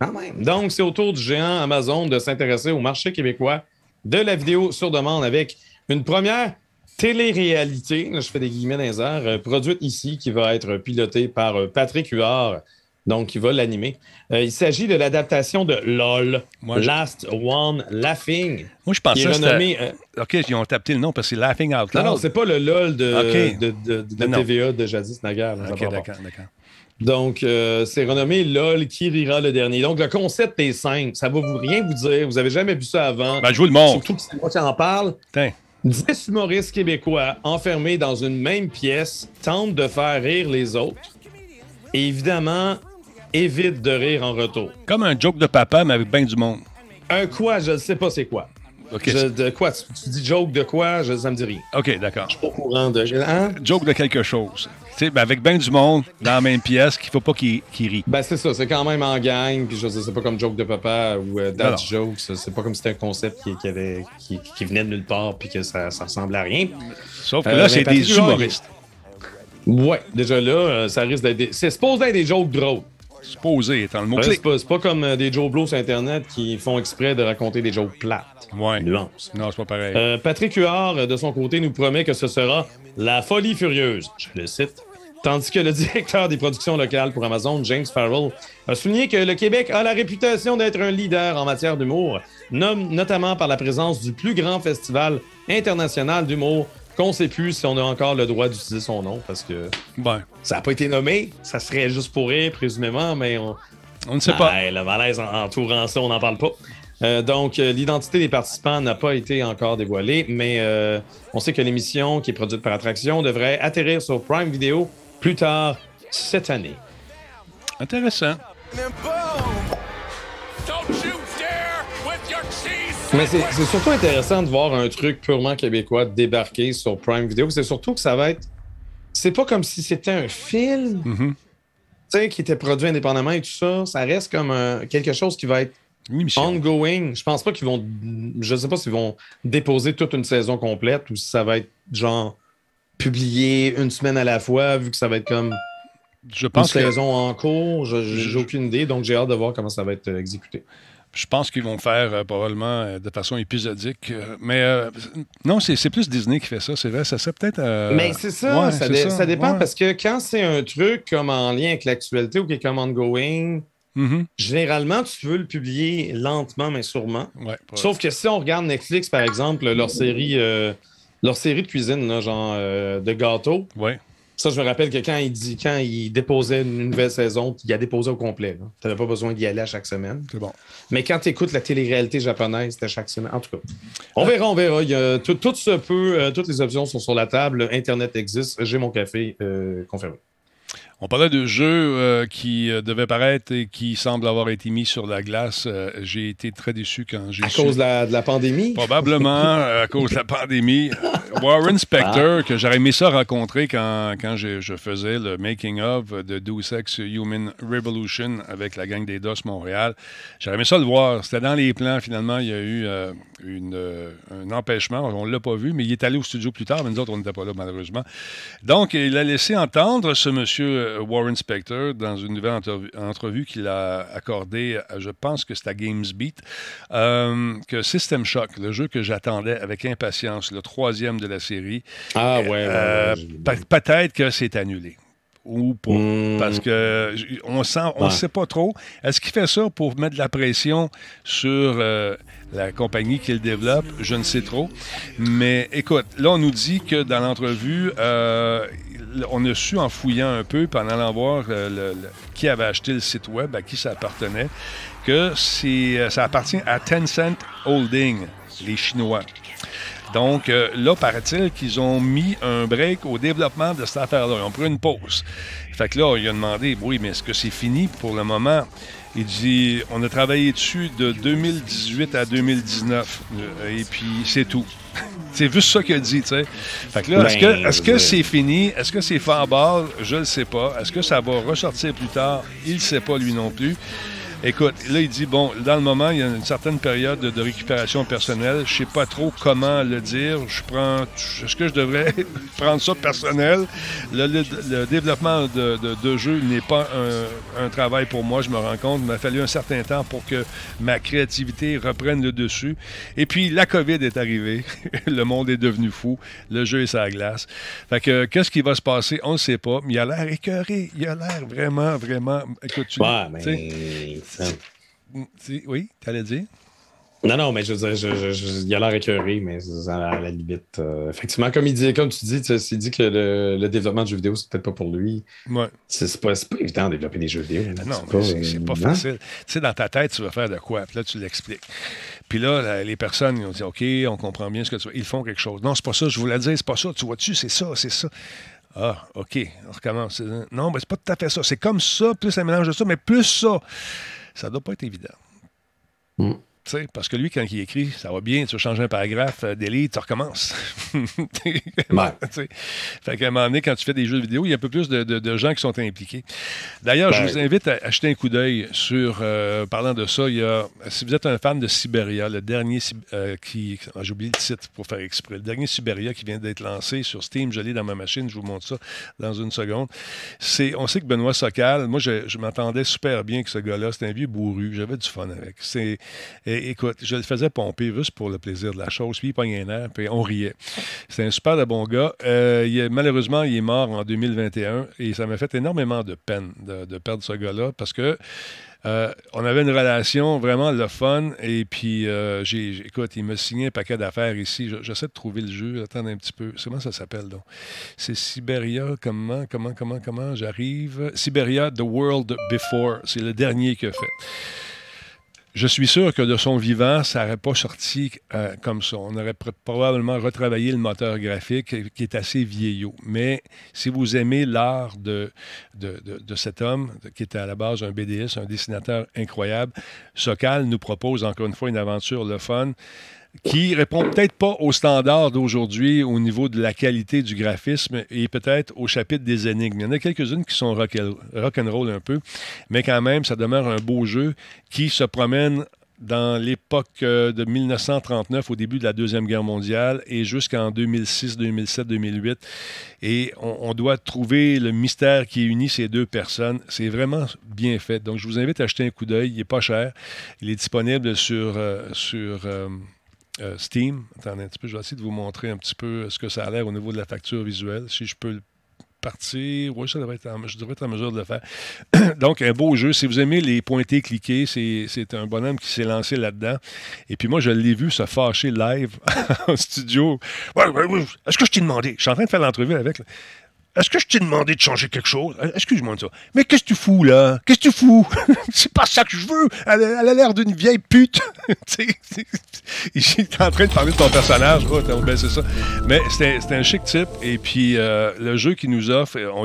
Quand même. Donc, c'est au tour du géant Amazon de s'intéresser au marché québécois de la vidéo sur demande avec une première télé-réalité, là, je fais des guillemets dans les airs, euh, produite ici, qui va être pilotée par euh, Patrick Huard, donc qui va l'animer. Euh, il s'agit de l'adaptation de LOL, Moi, je- Last One Laughing, moi, je pensais que renommé... euh, OK, ils ont tapé le nom parce que c'est Laughing Out non, Loud. non, c'est pas le LOL de, de, de- de Non. TVA de jadis ça OK, d'accord, d'accord. Donc, euh, c'est renommé LOL qui rira le dernier? Donc, le concept est simple. Ça va vous rien vous dire. Vous avez jamais vu ça avant. Ben, je vous le montre. Surtout que c'est moi qui en parle. Tiens. 10 humoristes québécois enfermés dans une même pièce tentent de faire rire les autres. Et évidemment, évitent de rire en retour. Comme un joke de papa, mais avec bien du monde. Un quoi, je ne sais pas c'est quoi. Je- de quoi? Tu, tu dis joke de quoi? Je, ça me dit rien. OK, d'accord. Pas au courant de... Hein? Joke de quelque chose. Tu sais, ben, avec bien du monde dans la même pièce qu'il ne faut pas qu'il qu'il rit. Ben, c'est ça, c'est quand même en gang, puis je sais, pas comme joke de papa ou euh, dad jokes, c'est pas comme si c'était un concept qui, qui avait, qui, qui venait de nulle part puis que ça, ça ressemblait à rien. Sauf que Euh, là, mais c'est des humoristes. Ouais, déjà là, euh, ça risque d'être des... C'est supposé être des jokes drôles. Supposé étant le Ouais, mot-clé. c'est pas, comme euh, des Joe Blow sur Internet qui font exprès de raconter des jokes plates. Ouais. Nuance. Non, c'est pas pareil. Euh, Patrick Huard, euh, de son côté, nous promet que ce sera la folie furieuse. Je le cite. Tandis que le [LAUGHS] directeur des productions locales pour Amazon, James Farrell, a souligné que le Québec a la réputation d'être un leader en matière d'humour, notamment par la présence du plus grand festival international d'humour qu'on ne sait plus si on a encore le droit d'utiliser son nom parce que Ben, ça n'a pas été nommé. Ça serait juste pour rire, présumément, mais on, on ne sait pas. ah, le malaise en- entourant ça, on n'en parle pas. Euh, donc, euh, l'identité des participants n'a pas été encore dévoilée, mais euh, on sait que l'émission, qui est produite par Attraction, devrait atterrir sur Prime Video plus tard cette année. Intéressant. Mais c'est surtout intéressant de voir un truc purement québécois débarquer sur Prime Video. C'est surtout que ça va être. C'est pas comme si c'était un film Mhm. tu sais, qui était produit indépendamment et tout ça. Ça reste comme quelque chose qui va être ongoing. Je pense pas qu'ils vont. Je sais pas s'ils vont déposer toute une saison complète ou si ça va être genre publié une semaine à la fois, vu que ça va être comme je pense Une que, saison en cours, j'ai aucune idée, donc j'ai hâte de voir comment ça va être exécuté. Je pense qu'ils vont faire euh, probablement euh, de façon épisodique. euh, mais euh, non, c'est plus Disney qui fait ça, c'est vrai. Ça serait peut-être. Mais c'est ça, ouais, ça, dépend ouais. parce que quand c'est un truc comme en lien avec l'actualité ou qui est comme ongoing, Mhm. généralement, tu veux le publier lentement mais sûrement. Ouais, Sauf que si on regarde Netflix, par exemple, leur série, leur série de cuisine, là, genre de gâteaux, ouais. Ça, je me rappelle que quand il, dit, quand il déposait une nouvelle saison, il a déposé au complet. Tu n'avais pas besoin d'y aller à chaque semaine. C'est bon. Mais quand tu écoutes la télé-réalité japonaise, c'était chaque semaine. En tout cas, on verra, on verra. Il y a- tout, tout se peut, euh, toutes les options sont sur la table. Internet existe. J'ai mon café euh, confirmé. On parlait de jeux euh, qui euh, devaient paraître et qui semblent avoir été mis sur la glace. Euh, j'ai été très déçu quand j'ai À su. cause de la, de la pandémie? Probablement euh, à cause de la pandémie. [LAUGHS] Warren Spector, que j'aurais aimé ça rencontrer quand, quand je, je faisais le making-of de Deus Ex Human Revolution avec la gang des DOS Montréal. J'aurais aimé ça le voir. C'était dans les plans. Finalement, il y a eu une, un empêchement. On ne l'a pas vu, mais il est allé au studio plus tard, mais nous autres, on n'était pas là, malheureusement. Donc, il a laissé entendre ce monsieur euh, Warren Spector dans une nouvelle entrevue, entrevue qu'il a accordée, à- je pense que c'est à GamesBeat, euh, que System Shock, le jeu que j'attendais avec impatience, le troisième de la série, Ah ouais. ouais, euh, ouais, peut-être que c'est annulé. Ou pas. Hmm. Parce que on sent, on ne Ouais. sait pas trop. Est-ce qu'il fait ça pour mettre de la pression sur euh, la compagnie qui le développe? Je ne sais trop. Mais écoute, là, on nous dit que dans l'entrevue, euh, on a su en fouillant un peu, puis en allant voir euh, le- le- qui avait acheté le site web, à qui ça appartenait, que ça appartient à Tencent Holding, les Chinois. Donc euh, là, paraît-il qu'ils ont mis un break au développement de cette affaire-là. Ils ont pris une pause. Fait que là, il a demandé, oui, mais est-ce que c'est fini pour le moment? Il dit, on a travaillé dessus de 2018 à 2019. euh, Et puis, c'est tout. [LAUGHS] c'est juste ça qu'il a dit, tu sais. Fait que là, est-ce que, Ben, est-ce que je- c'est fini? Est-ce que c'est balle? Je ne sais pas. Est-ce que ça va ressortir plus tard? Il ne sait pas, lui non plus. Écoute, là, il dit, bon, dans le moment, il y a une certaine période de, récupération personnelle. Je sais pas trop comment le dire. Je prends... Est-ce que je devrais [LAUGHS] prendre ça personnel? Le, le- le développement de, de, de jeu n'est pas un, un travail pour moi, je me rends compte. Il m'a fallu un certain temps pour que ma créativité reprenne le dessus. Et puis, la COVID est arrivée. [LAUGHS] le monde est devenu fou. Le jeu est la glace. Fait que, qu'est-ce qui va se passer? On ne sait pas. Mais il a l'air écœuré. Il a l'air vraiment, vraiment... Écoute, tu Ouais, mais. Ça- tu- Oui, t'allais dire? Non, non, mais je veux dire, je- je- je- il a l'air écœuré, mais à la limite. euh, effectivement, comme il dit, comme tu dis, il dit que le, le développement de jeux vidéo, c'est peut-être pas pour lui. Ouais. C'est pas, pas évident de développer des jeux vidéo. là. Non, C'est pas euh, facile. Tu sais, dans ta tête, tu vas faire de quoi? Puis là, tu l'expliques. Puis là, la- les personnes, ils ont dit OK, on comprend bien ce que tu veux. Ils font quelque chose. Non, c'est pas ça, je voulais dire, c'est pas ça. Tu vois-tu, c'est ça, c'est ça. Ah, OK, on recommence. Non, mais c'est pas tout à fait ça. C'est comme ça, plus un mélange de ça, mais plus ça. Ça doit pas être évident. Mm. Parce que lui, quand il écrit, ça va bien, tu vas changer un paragraphe, euh, tu recommences. [LAUGHS] Fait qu'à un moment donné, quand tu fais des jeux vidéo, il y a un peu plus de, de- de gens qui sont impliqués. D'ailleurs, je Ben- vous invite à acheter un coup d'œil sur, euh, parlant de ça, il y a, si vous êtes un fan de Siberia, le dernier, euh, qui, ah, j'ai oublié le titre pour faire exprès, le dernier Siberia qui vient d'être lancé sur Steam, je l'ai dans ma machine, je vous montre ça dans une seconde. C'est, on sait que Benoît Socal, moi, je, je m'entendais super bien avec ce gars-là, c'était un vieux bourru, j'avais du fun avec. C'est, et- écoute, je le faisais pomper juste pour le plaisir de la chose, puis il pognait un air, puis on riait. C'est un super de bon gars. Euh, malheureusement, il est mort en 2021 et ça m'a fait énormément de peine de, perdre ce gars-là parce que euh, on avait une relation vraiment le fun et puis euh, écoute, il m'a signé un paquet d'affaires ici. Je- J'essaie de trouver le jeu. Attends un petit peu. Comment ça s'appelle donc? C'est Siberia. Comment, comment, comment, comment j'arrive? Siberia The World Before. C'est le dernier qu'il a fait. Je suis sûr que de son vivant, ça n'aurait pas sorti euh, comme ça. On aurait pr- probablement retravaillé le moteur graphique euh, qui est assez vieillot. Mais si vous aimez l'art de, de, de- de cet homme, qui était à la base un BDS, un dessinateur incroyable, Sokal nous propose encore une fois une aventure le fun qui répond peut-être pas aux standards d'aujourd'hui au niveau de la qualité du graphisme et peut-être au chapitre des énigmes. Il y en a quelques-unes qui sont rock- rock'n'roll un peu, mais quand même, ça demeure un beau jeu qui se promène dans l'époque euh, de 1939, au début de la Deuxième Guerre mondiale, et jusqu'en 2006, 2007, 2008. Et on, doit trouver le mystère qui unit ces deux personnes. C'est vraiment bien fait. Donc, je vous invite à acheter un coup d'œil. Il n'est pas cher. Il est disponible sur, euh, sur euh, euh, Steam. Attendez un petit peu, je vais essayer de vous montrer un petit peu ce que ça a l'air au niveau de la facture visuelle, si je peux le partir. Oui, ça devrait être en, je devrais être mesure de le faire. [COUGHS] Donc, un beau jeu. Si vous aimez les pointés cliqués, c'est c'est un bonhomme qui s'est lancé là-dedans. Et puis moi, je l'ai vu se fâcher live [LAUGHS] en studio. Ouais, ouais, ouais. Est-ce que je t'ai demandé? Je suis en train de faire l'entrevue avec. là. Est-ce que je t'ai demandé de changer quelque chose? Euh, Excuse-moi de ça. Mais qu'est-ce que tu fous, là? Qu'est-ce que tu fous? [LAUGHS] c'est pas ça que je veux. Elle, a l'air d'une vieille pute. [LAUGHS] Est en train de parler de ton personnage. T'as- ben, c'est ça. Mais c'était un chic type. Et puis, euh, le jeu qu'il nous offre, euh, on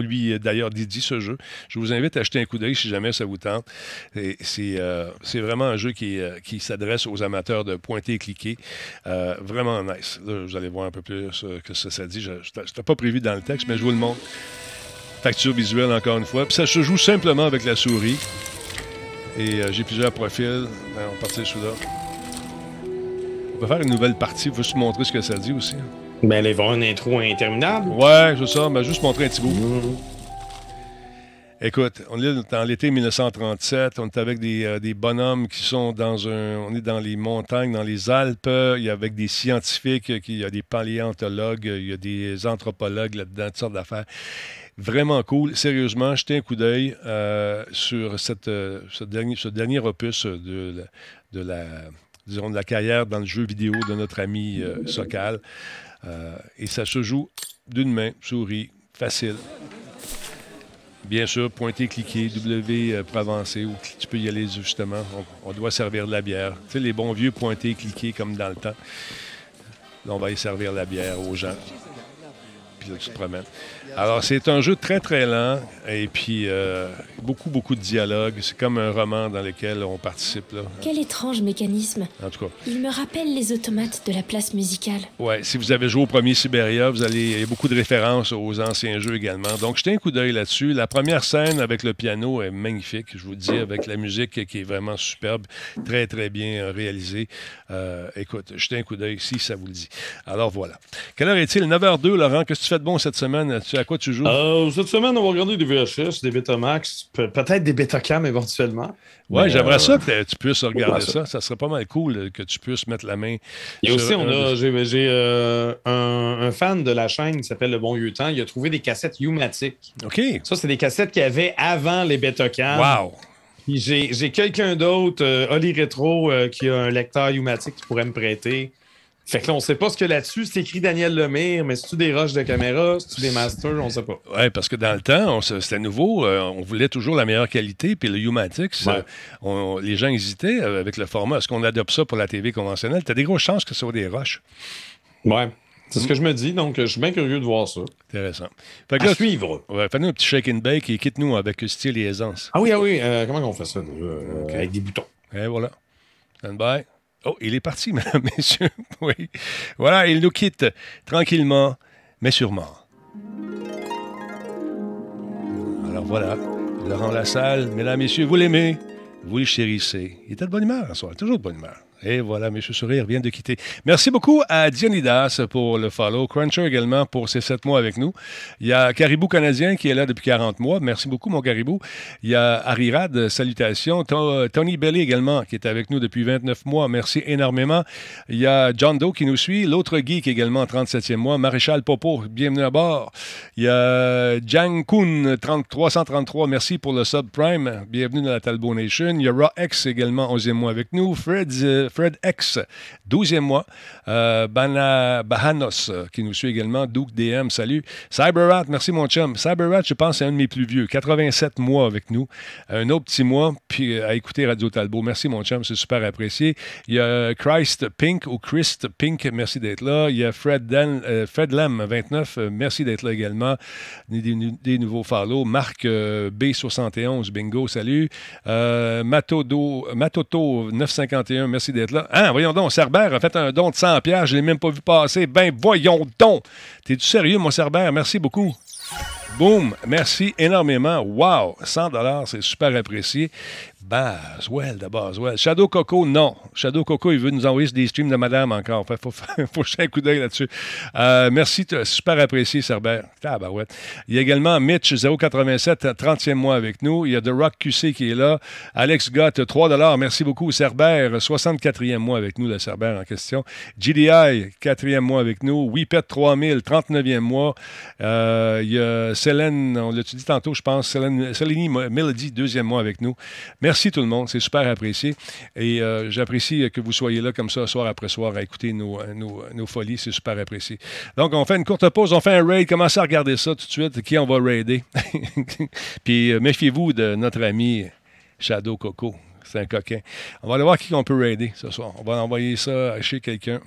lui, a, d'ailleurs dédie ce jeu. Je vous invite à acheter un coup d'œil si jamais ça vous tente. C'est vraiment un jeu qui, s'adresse aux amateurs de pointer et cliquer. Vraiment nice. Là, vous allez voir un peu plus que ça, ça dit. Je n'étais pas prévu dans le texte, mais je vous le montre. Facture visuelle, encore une fois. Puis ça se joue simplement avec la souris. Et euh, j'ai plusieurs profils. Ben, on va partir celui-là. On va faire une nouvelle partie. Faut juste montrer ce que ça dit aussi. Ben, allez voir une intro interminable. Ouais, c'est ça. Mais juste montrer un petit bout. Écoute, on est dans l'été 1937. On est avec des, euh, des bonhommes qui sont dans un. On est dans les montagnes, dans les Alpes. Il y a avec des scientifiques, qui- il y a des paléontologues, il y a des anthropologues là-dedans, toutes sortes d'affaires. Vraiment cool. Sérieusement, jetez un coup d'œil euh, sur cette, euh, ce, dernier, opus de la, de la, disons, de la carrière dans le jeu vidéo de notre ami euh, Sokal. Euh, et ça se joue d'une main, souris, facile. Bien sûr, pointer, cliquer, W euh, pour avancer, ou tu peux y aller justement. On, on doit servir de la bière. Tu sais, les bons vieux pointer, cliquer comme dans le temps. Là, on va y servir la bière aux gens. Puis là, tu te promènes. Alors, c'est un jeu très, très lent et puis euh, beaucoup, beaucoup de dialogue. C'est comme un roman dans lequel on participe. Là. Quel étrange mécanisme. En tout cas, Il me rappelle les automates de la place musicale. Ouais, si vous avez joué au premier Siberia, vous allez, il y a beaucoup de références aux anciens jeux également. Donc, jetez un coup d'œil là-dessus. La première scène avec le piano est magnifique, je vous le dis, avec la musique qui est vraiment superbe, très, très bien euh, réalisée. Euh, écoute, jetez un coup d'œil si ça vous le dit. Alors, voilà. Quelle heure est-il? 9h02, Laurent. Qu'est-ce que tu fais de bon cette semaine? Tu, quoi tu joues? Euh, cette semaine, on va regarder des VHS, des Betamax, pe- peut-être des Betacam éventuellement. ouais, mais, j'aimerais euh, ça que tu puisses regarder ça. ça? Ça serait pas mal cool euh, que tu puisses mettre la main. Et aussi, on a, j'ai, euh, un, un fan de la chaîne qui s'appelle Le Bon Vieux Temps. Il a trouvé des cassettes U-Matic. OK. Ça, c'est des cassettes qu'il y avait avant les Betacam. Wow! Puis j'ai, j'ai quelqu'un d'autre, Oli Retro, qui a un lecteur U-Matic qui pourrait me prêter. Fait que là, on sait pas ce que là-dessus. C'est écrit Daniel Lemire, mais c'est-tu des rushs de caméra? C'est-tu des masters? On sait pas. Oui, parce que dans le temps, c'était nouveau. euh, on voulait toujours la meilleure qualité. Puis le Humatics, Ouais. euh, on- les gens hésitaient euh, avec le format. Est-ce qu'on adopte ça pour la TV conventionnelle? Tu as des grosses chances que ce soit des roches. Ouais. C'est ce que je me dis, donc je suis bien curieux de voir ça. Intéressant. Fait que À là, suivre. ouais, fais-nous un petit shake and bake et quitte-nous avec style et aisance. Ah oui, ah oui. euh, comment on fait ça? Avec des boutons? Et voilà. Stand by. Oh, il est parti, mesdames, [LAUGHS] messieurs. Oui. Voilà, il nous quitte tranquillement, mais sûrement. Alors voilà, Laurent Lassalle, mesdames, messieurs, vous l'aimez, vous le chérissez. Il était de bonne humeur ce soir, toujours de bonne humeur. Et voilà, M. Sourire vient de quitter. Merci beaucoup à Dionidas pour le follow. Cruncher également pour ses sept mois avec nous. Il y a Caribou Canadien qui est là depuis 40 mois. Merci beaucoup, mon Caribou. Il y a Arirad, salutations. To- Tony Belly également qui est avec nous depuis 29 mois. Merci énormément. Il y a John Doe qui nous suit. L'autre geek également, 37e mois. Maréchal Popo, bienvenue à bord. Il y a Jang Kun, 30 333. Merci pour le subprime. Bienvenue dans la Talbot Nation. Il y a Raw X également, 11e mois avec nous. Fred, euh, Fred X, 12e mois. Euh, Bana, Bahanos euh, qui nous suit également. Duke DM, salut. Cyberrat, merci mon chum. Cyberrat, je pense, c'est un de mes plus vieux. 87 mois avec nous. Un autre petit mois, puis euh, à écouter Radio Talbot. Merci mon chum, c'est super apprécié. Il y a Christ Pink ou Christ Pink, merci d'être là. Il y a Fred, Dan, euh, Fred Lam, 29, euh, merci d'être là également. Des, nouveaux follow. Marc euh, B71, bingo, salut. Matodo, Matoto, 951, merci d'être là. Ah, voyons donc, Cerbère a fait un don de 100 pièces, je ne l'ai même pas vu passer. Ben, voyons donc. T'es-tu sérieux, mon Cerbère? Merci beaucoup. Boom! Merci énormément. Wow! 100 c'est super apprécié. Baswell de Baswell. Shadow Coco, non. Shadow Coco, il veut nous envoyer des streams de madame encore. Il faut, [LAUGHS] faut un coup d'œil là-dessus. Euh, merci, super apprécié, ouais. Il y a également Mitch, 087, 30e mois avec nous. Il y a The Rock QC qui est là. Alex Gott, 3 Merci beaucoup. Cerbère, 64e mois avec nous, le Cerbère en question. GDI, 4e mois avec nous. Weepet 3000, 39e mois. Euh, il y a Célène, on l'a dit tantôt, je pense. Célène, Melody, deuxième mois avec nous. Merci Merci tout le monde, c'est super apprécié. Et euh, j'apprécie que vous soyez là comme ça, soir après soir, à écouter nos, nos, folies, c'est super apprécié. Donc, on fait une courte pause, on fait un raid. Commencez à regarder ça tout de suite, qui on va raider? [LAUGHS] Puis euh, méfiez-vous de notre ami Shadow Coco. C'est un coquin. On va aller voir qui on peut raider ce soir. On va envoyer ça chez quelqu'un.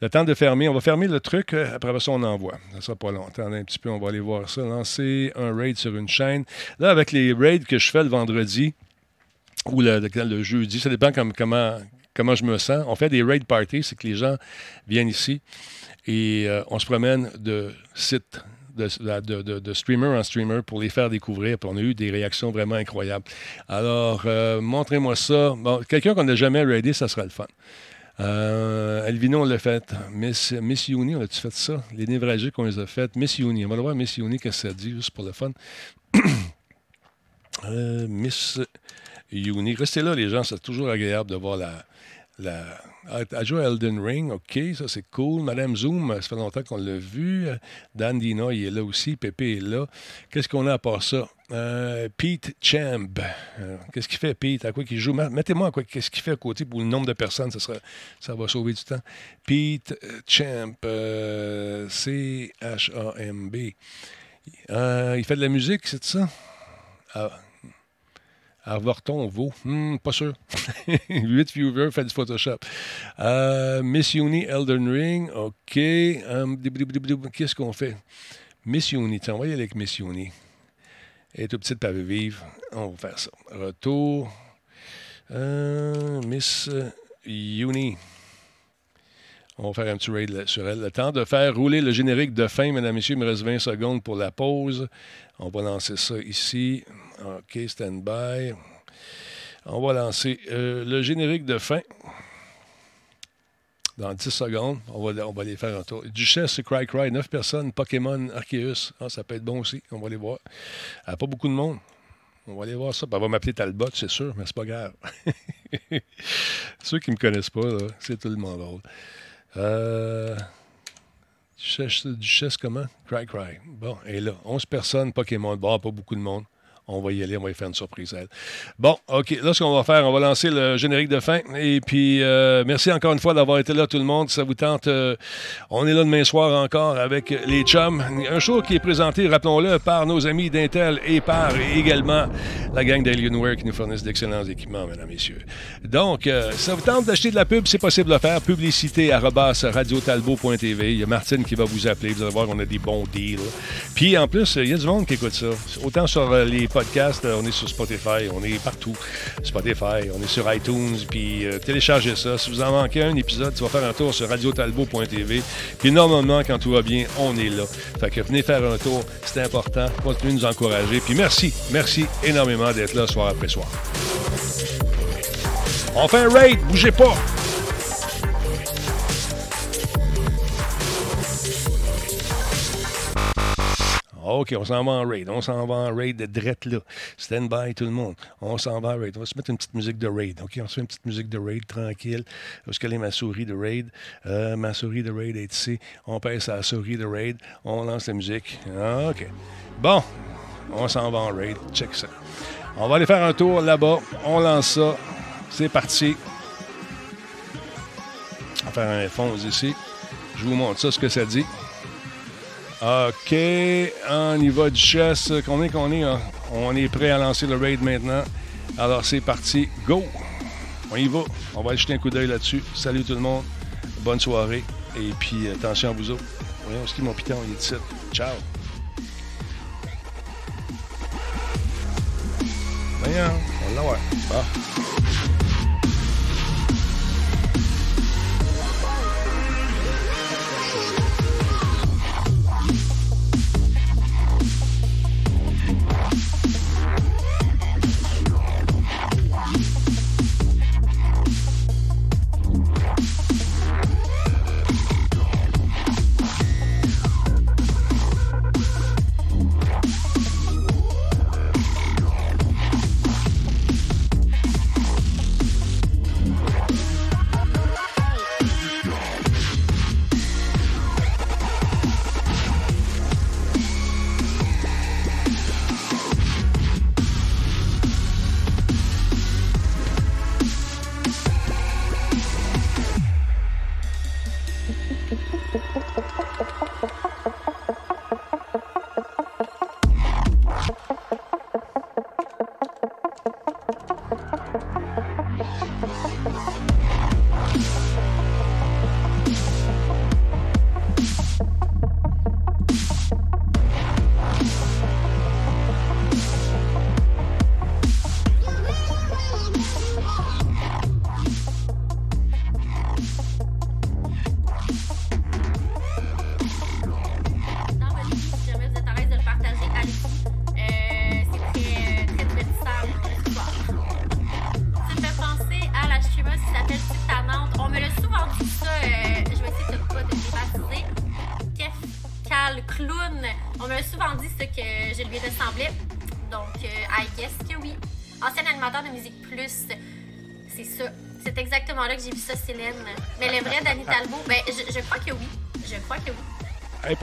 Le temps de fermer. On va fermer le truc. Euh, après ça, on envoie. Ça sera pas long. Attendez un petit peu. On va aller voir ça. Lancer un raid sur une chaîne. Là, avec les raids que je fais le vendredi, ou le, le, jeudi, ça dépend comment, comment je me sens. On fait des raid parties, c'est que les gens viennent ici et euh, on se promène de site de, de, de, streamer en streamer pour les faire découvrir. Puis on a eu des réactions vraiment incroyables. Alors, euh, montrez-moi ça. Bon, quelqu'un qu'on n'a jamais raidé, ça sera le fun. Euh, on l'a fait. Miss, Miss on a-tu fait ça? Les névragiques, on les a fait. Miss Uni, on va le voir Miss Uni, qu'est-ce que ça dit, juste pour le fun. [COUGHS] Miss Uni. Restez là, les gens, c'est toujours agréable de voir la. la jouer Elden Ring, OK, ça c'est cool. Madame Zoom, ça fait longtemps qu'on l'a vu. Dan Dina, il est là aussi. Pépé est là. Qu'est-ce qu'on a à part ça? Euh, Pete Champ. Euh, qu'est-ce qu'il fait, Pete? À quoi qu'il joue? Mettez-moi à quoi qu'est-ce qu'il fait à côté pour le nombre de personnes, ça, sera, ça va sauver du temps. Pete Champ. Euh, C-H-A-M-B. il fait de la musique, c'est ça? Ah, Arvorton vaut. Hmm, pas sûr. [LAUGHS] 8 viewers, fait du Photoshop. Euh, Miss Uni, Elden Ring. OK. Um, Qu'est-ce qu'on fait? Miss Uni. Tiens, on va y aller avec Miss Uni. Elle est toute petite, pas vivre. On va faire ça. Retour. Euh, Miss Uni. On va faire un petit raid sur elle. Le temps de faire rouler le générique de fin, mesdames et messieurs. Il me reste 20 secondes pour la pause. On va lancer ça ici. OK, stand by. On va lancer euh, le générique de fin. Dans 10 secondes, on va, on aller faire un tour. Duchesse, Cry Cry, 9 personnes. Pokémon, Arceus. Ah, ça peut être bon aussi. On va aller voir. a pas beaucoup de monde. On va aller voir ça. Elle va m'appeler Talbot, c'est sûr, mais c'est pas grave. [LAUGHS] Ceux qui ne me connaissent pas, c'est tout le monde drôle. Euh, Duchesse, Duchesse, comment? Cry Cry. Bon, et là, 11 personnes, Pokémon. Bon, pas beaucoup de monde. On va y aller, on va y faire une surprise elle. Bon, OK. Là, ce qu'on va faire, on va lancer le générique de fin. Et puis, euh, merci encore une fois d'avoir été là, tout le monde. Ça vous tente. Euh, on est là demain soir encore avec les chums. Un show qui est présenté, rappelons-le, par nos amis d'Intel et par également la gang d'Alienware qui nous fournissent d'excellents équipements, mesdames, messieurs. Donc, euh, ça vous tente d'acheter de la pub, c'est possible de le faire. Publicité à radiotalbo.tv. Il y a Martine qui va vous appeler. Vous allez voir qu'on a des bons deals. Puis, en plus, il y a du monde qui écoute ça. Autant sur les euh, on est sur Spotify, on est partout. Spotify, on est sur iTunes, puis euh, téléchargez ça. Si vous en manquez un épisode, tu vas faire un tour sur radiotalbo.tv. Puis normalement, quand tout va bien, on est là. Fait que venez faire un tour, c'est important. Continuez de nous encourager. Puis merci, merci énormément d'être là soir après soir. On fait un raid, bougez pas! OK, on s'en va en raid. On s'en va en raid de drette là. Stand by tout le monde. On s'en va en raid. On va se mettre une petite musique de raid. OK, on se fait une petite musique de raid tranquille. Où est-ce est ma souris de raid? Euh, ma souris de raid est ici. On pèse la souris de raid. On lance la musique. OK. Bon, on s'en va en raid. Check ça. On va aller faire un tour là-bas. On lance ça. C'est parti. On va faire un fond ici. Je vous montre ça, ce que ça dit. OK, on y va, Duchesse. Combien qu'on est? Hein? On est prêt à lancer le raid maintenant. Alors, c'est parti. Go! On y va. On va aller jeter un coup d'œil là-dessus. Salut tout le monde. Bonne soirée. Et puis, attention à vous autres. Voyons ce qui mon piton, il est ici. Ciao! Voyons, on l'a voir. clown.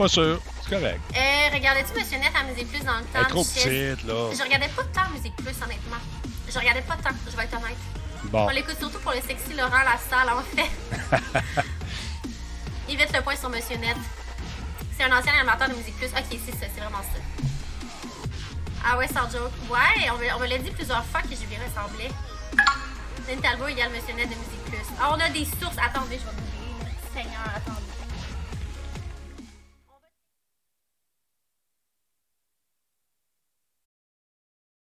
Pas sûre. C'est correct. Euh, regardais-tu Monsieur Net à Musique Plus dans le temps? Elle est trop petite, là. Je regardais pas tant Musique Plus, honnêtement. Je regardais pas tant, je vais être honnête. Bon. On l'écoute surtout pour le sexy Laurent Lassalle, en fait. [LAUGHS] Yvette le point sur Monsieur Net. C'est un ancien animateur de Musique Plus. Ok, c'est ça, c'est vraiment ça. Ah ouais, sans joke. Ouais, on me, on me l'a dit plusieurs fois que je lui ressemblais. Danny Talbot égale Monsieur Net de Musique Plus. Ah, on a des sources. Attendez, je vais.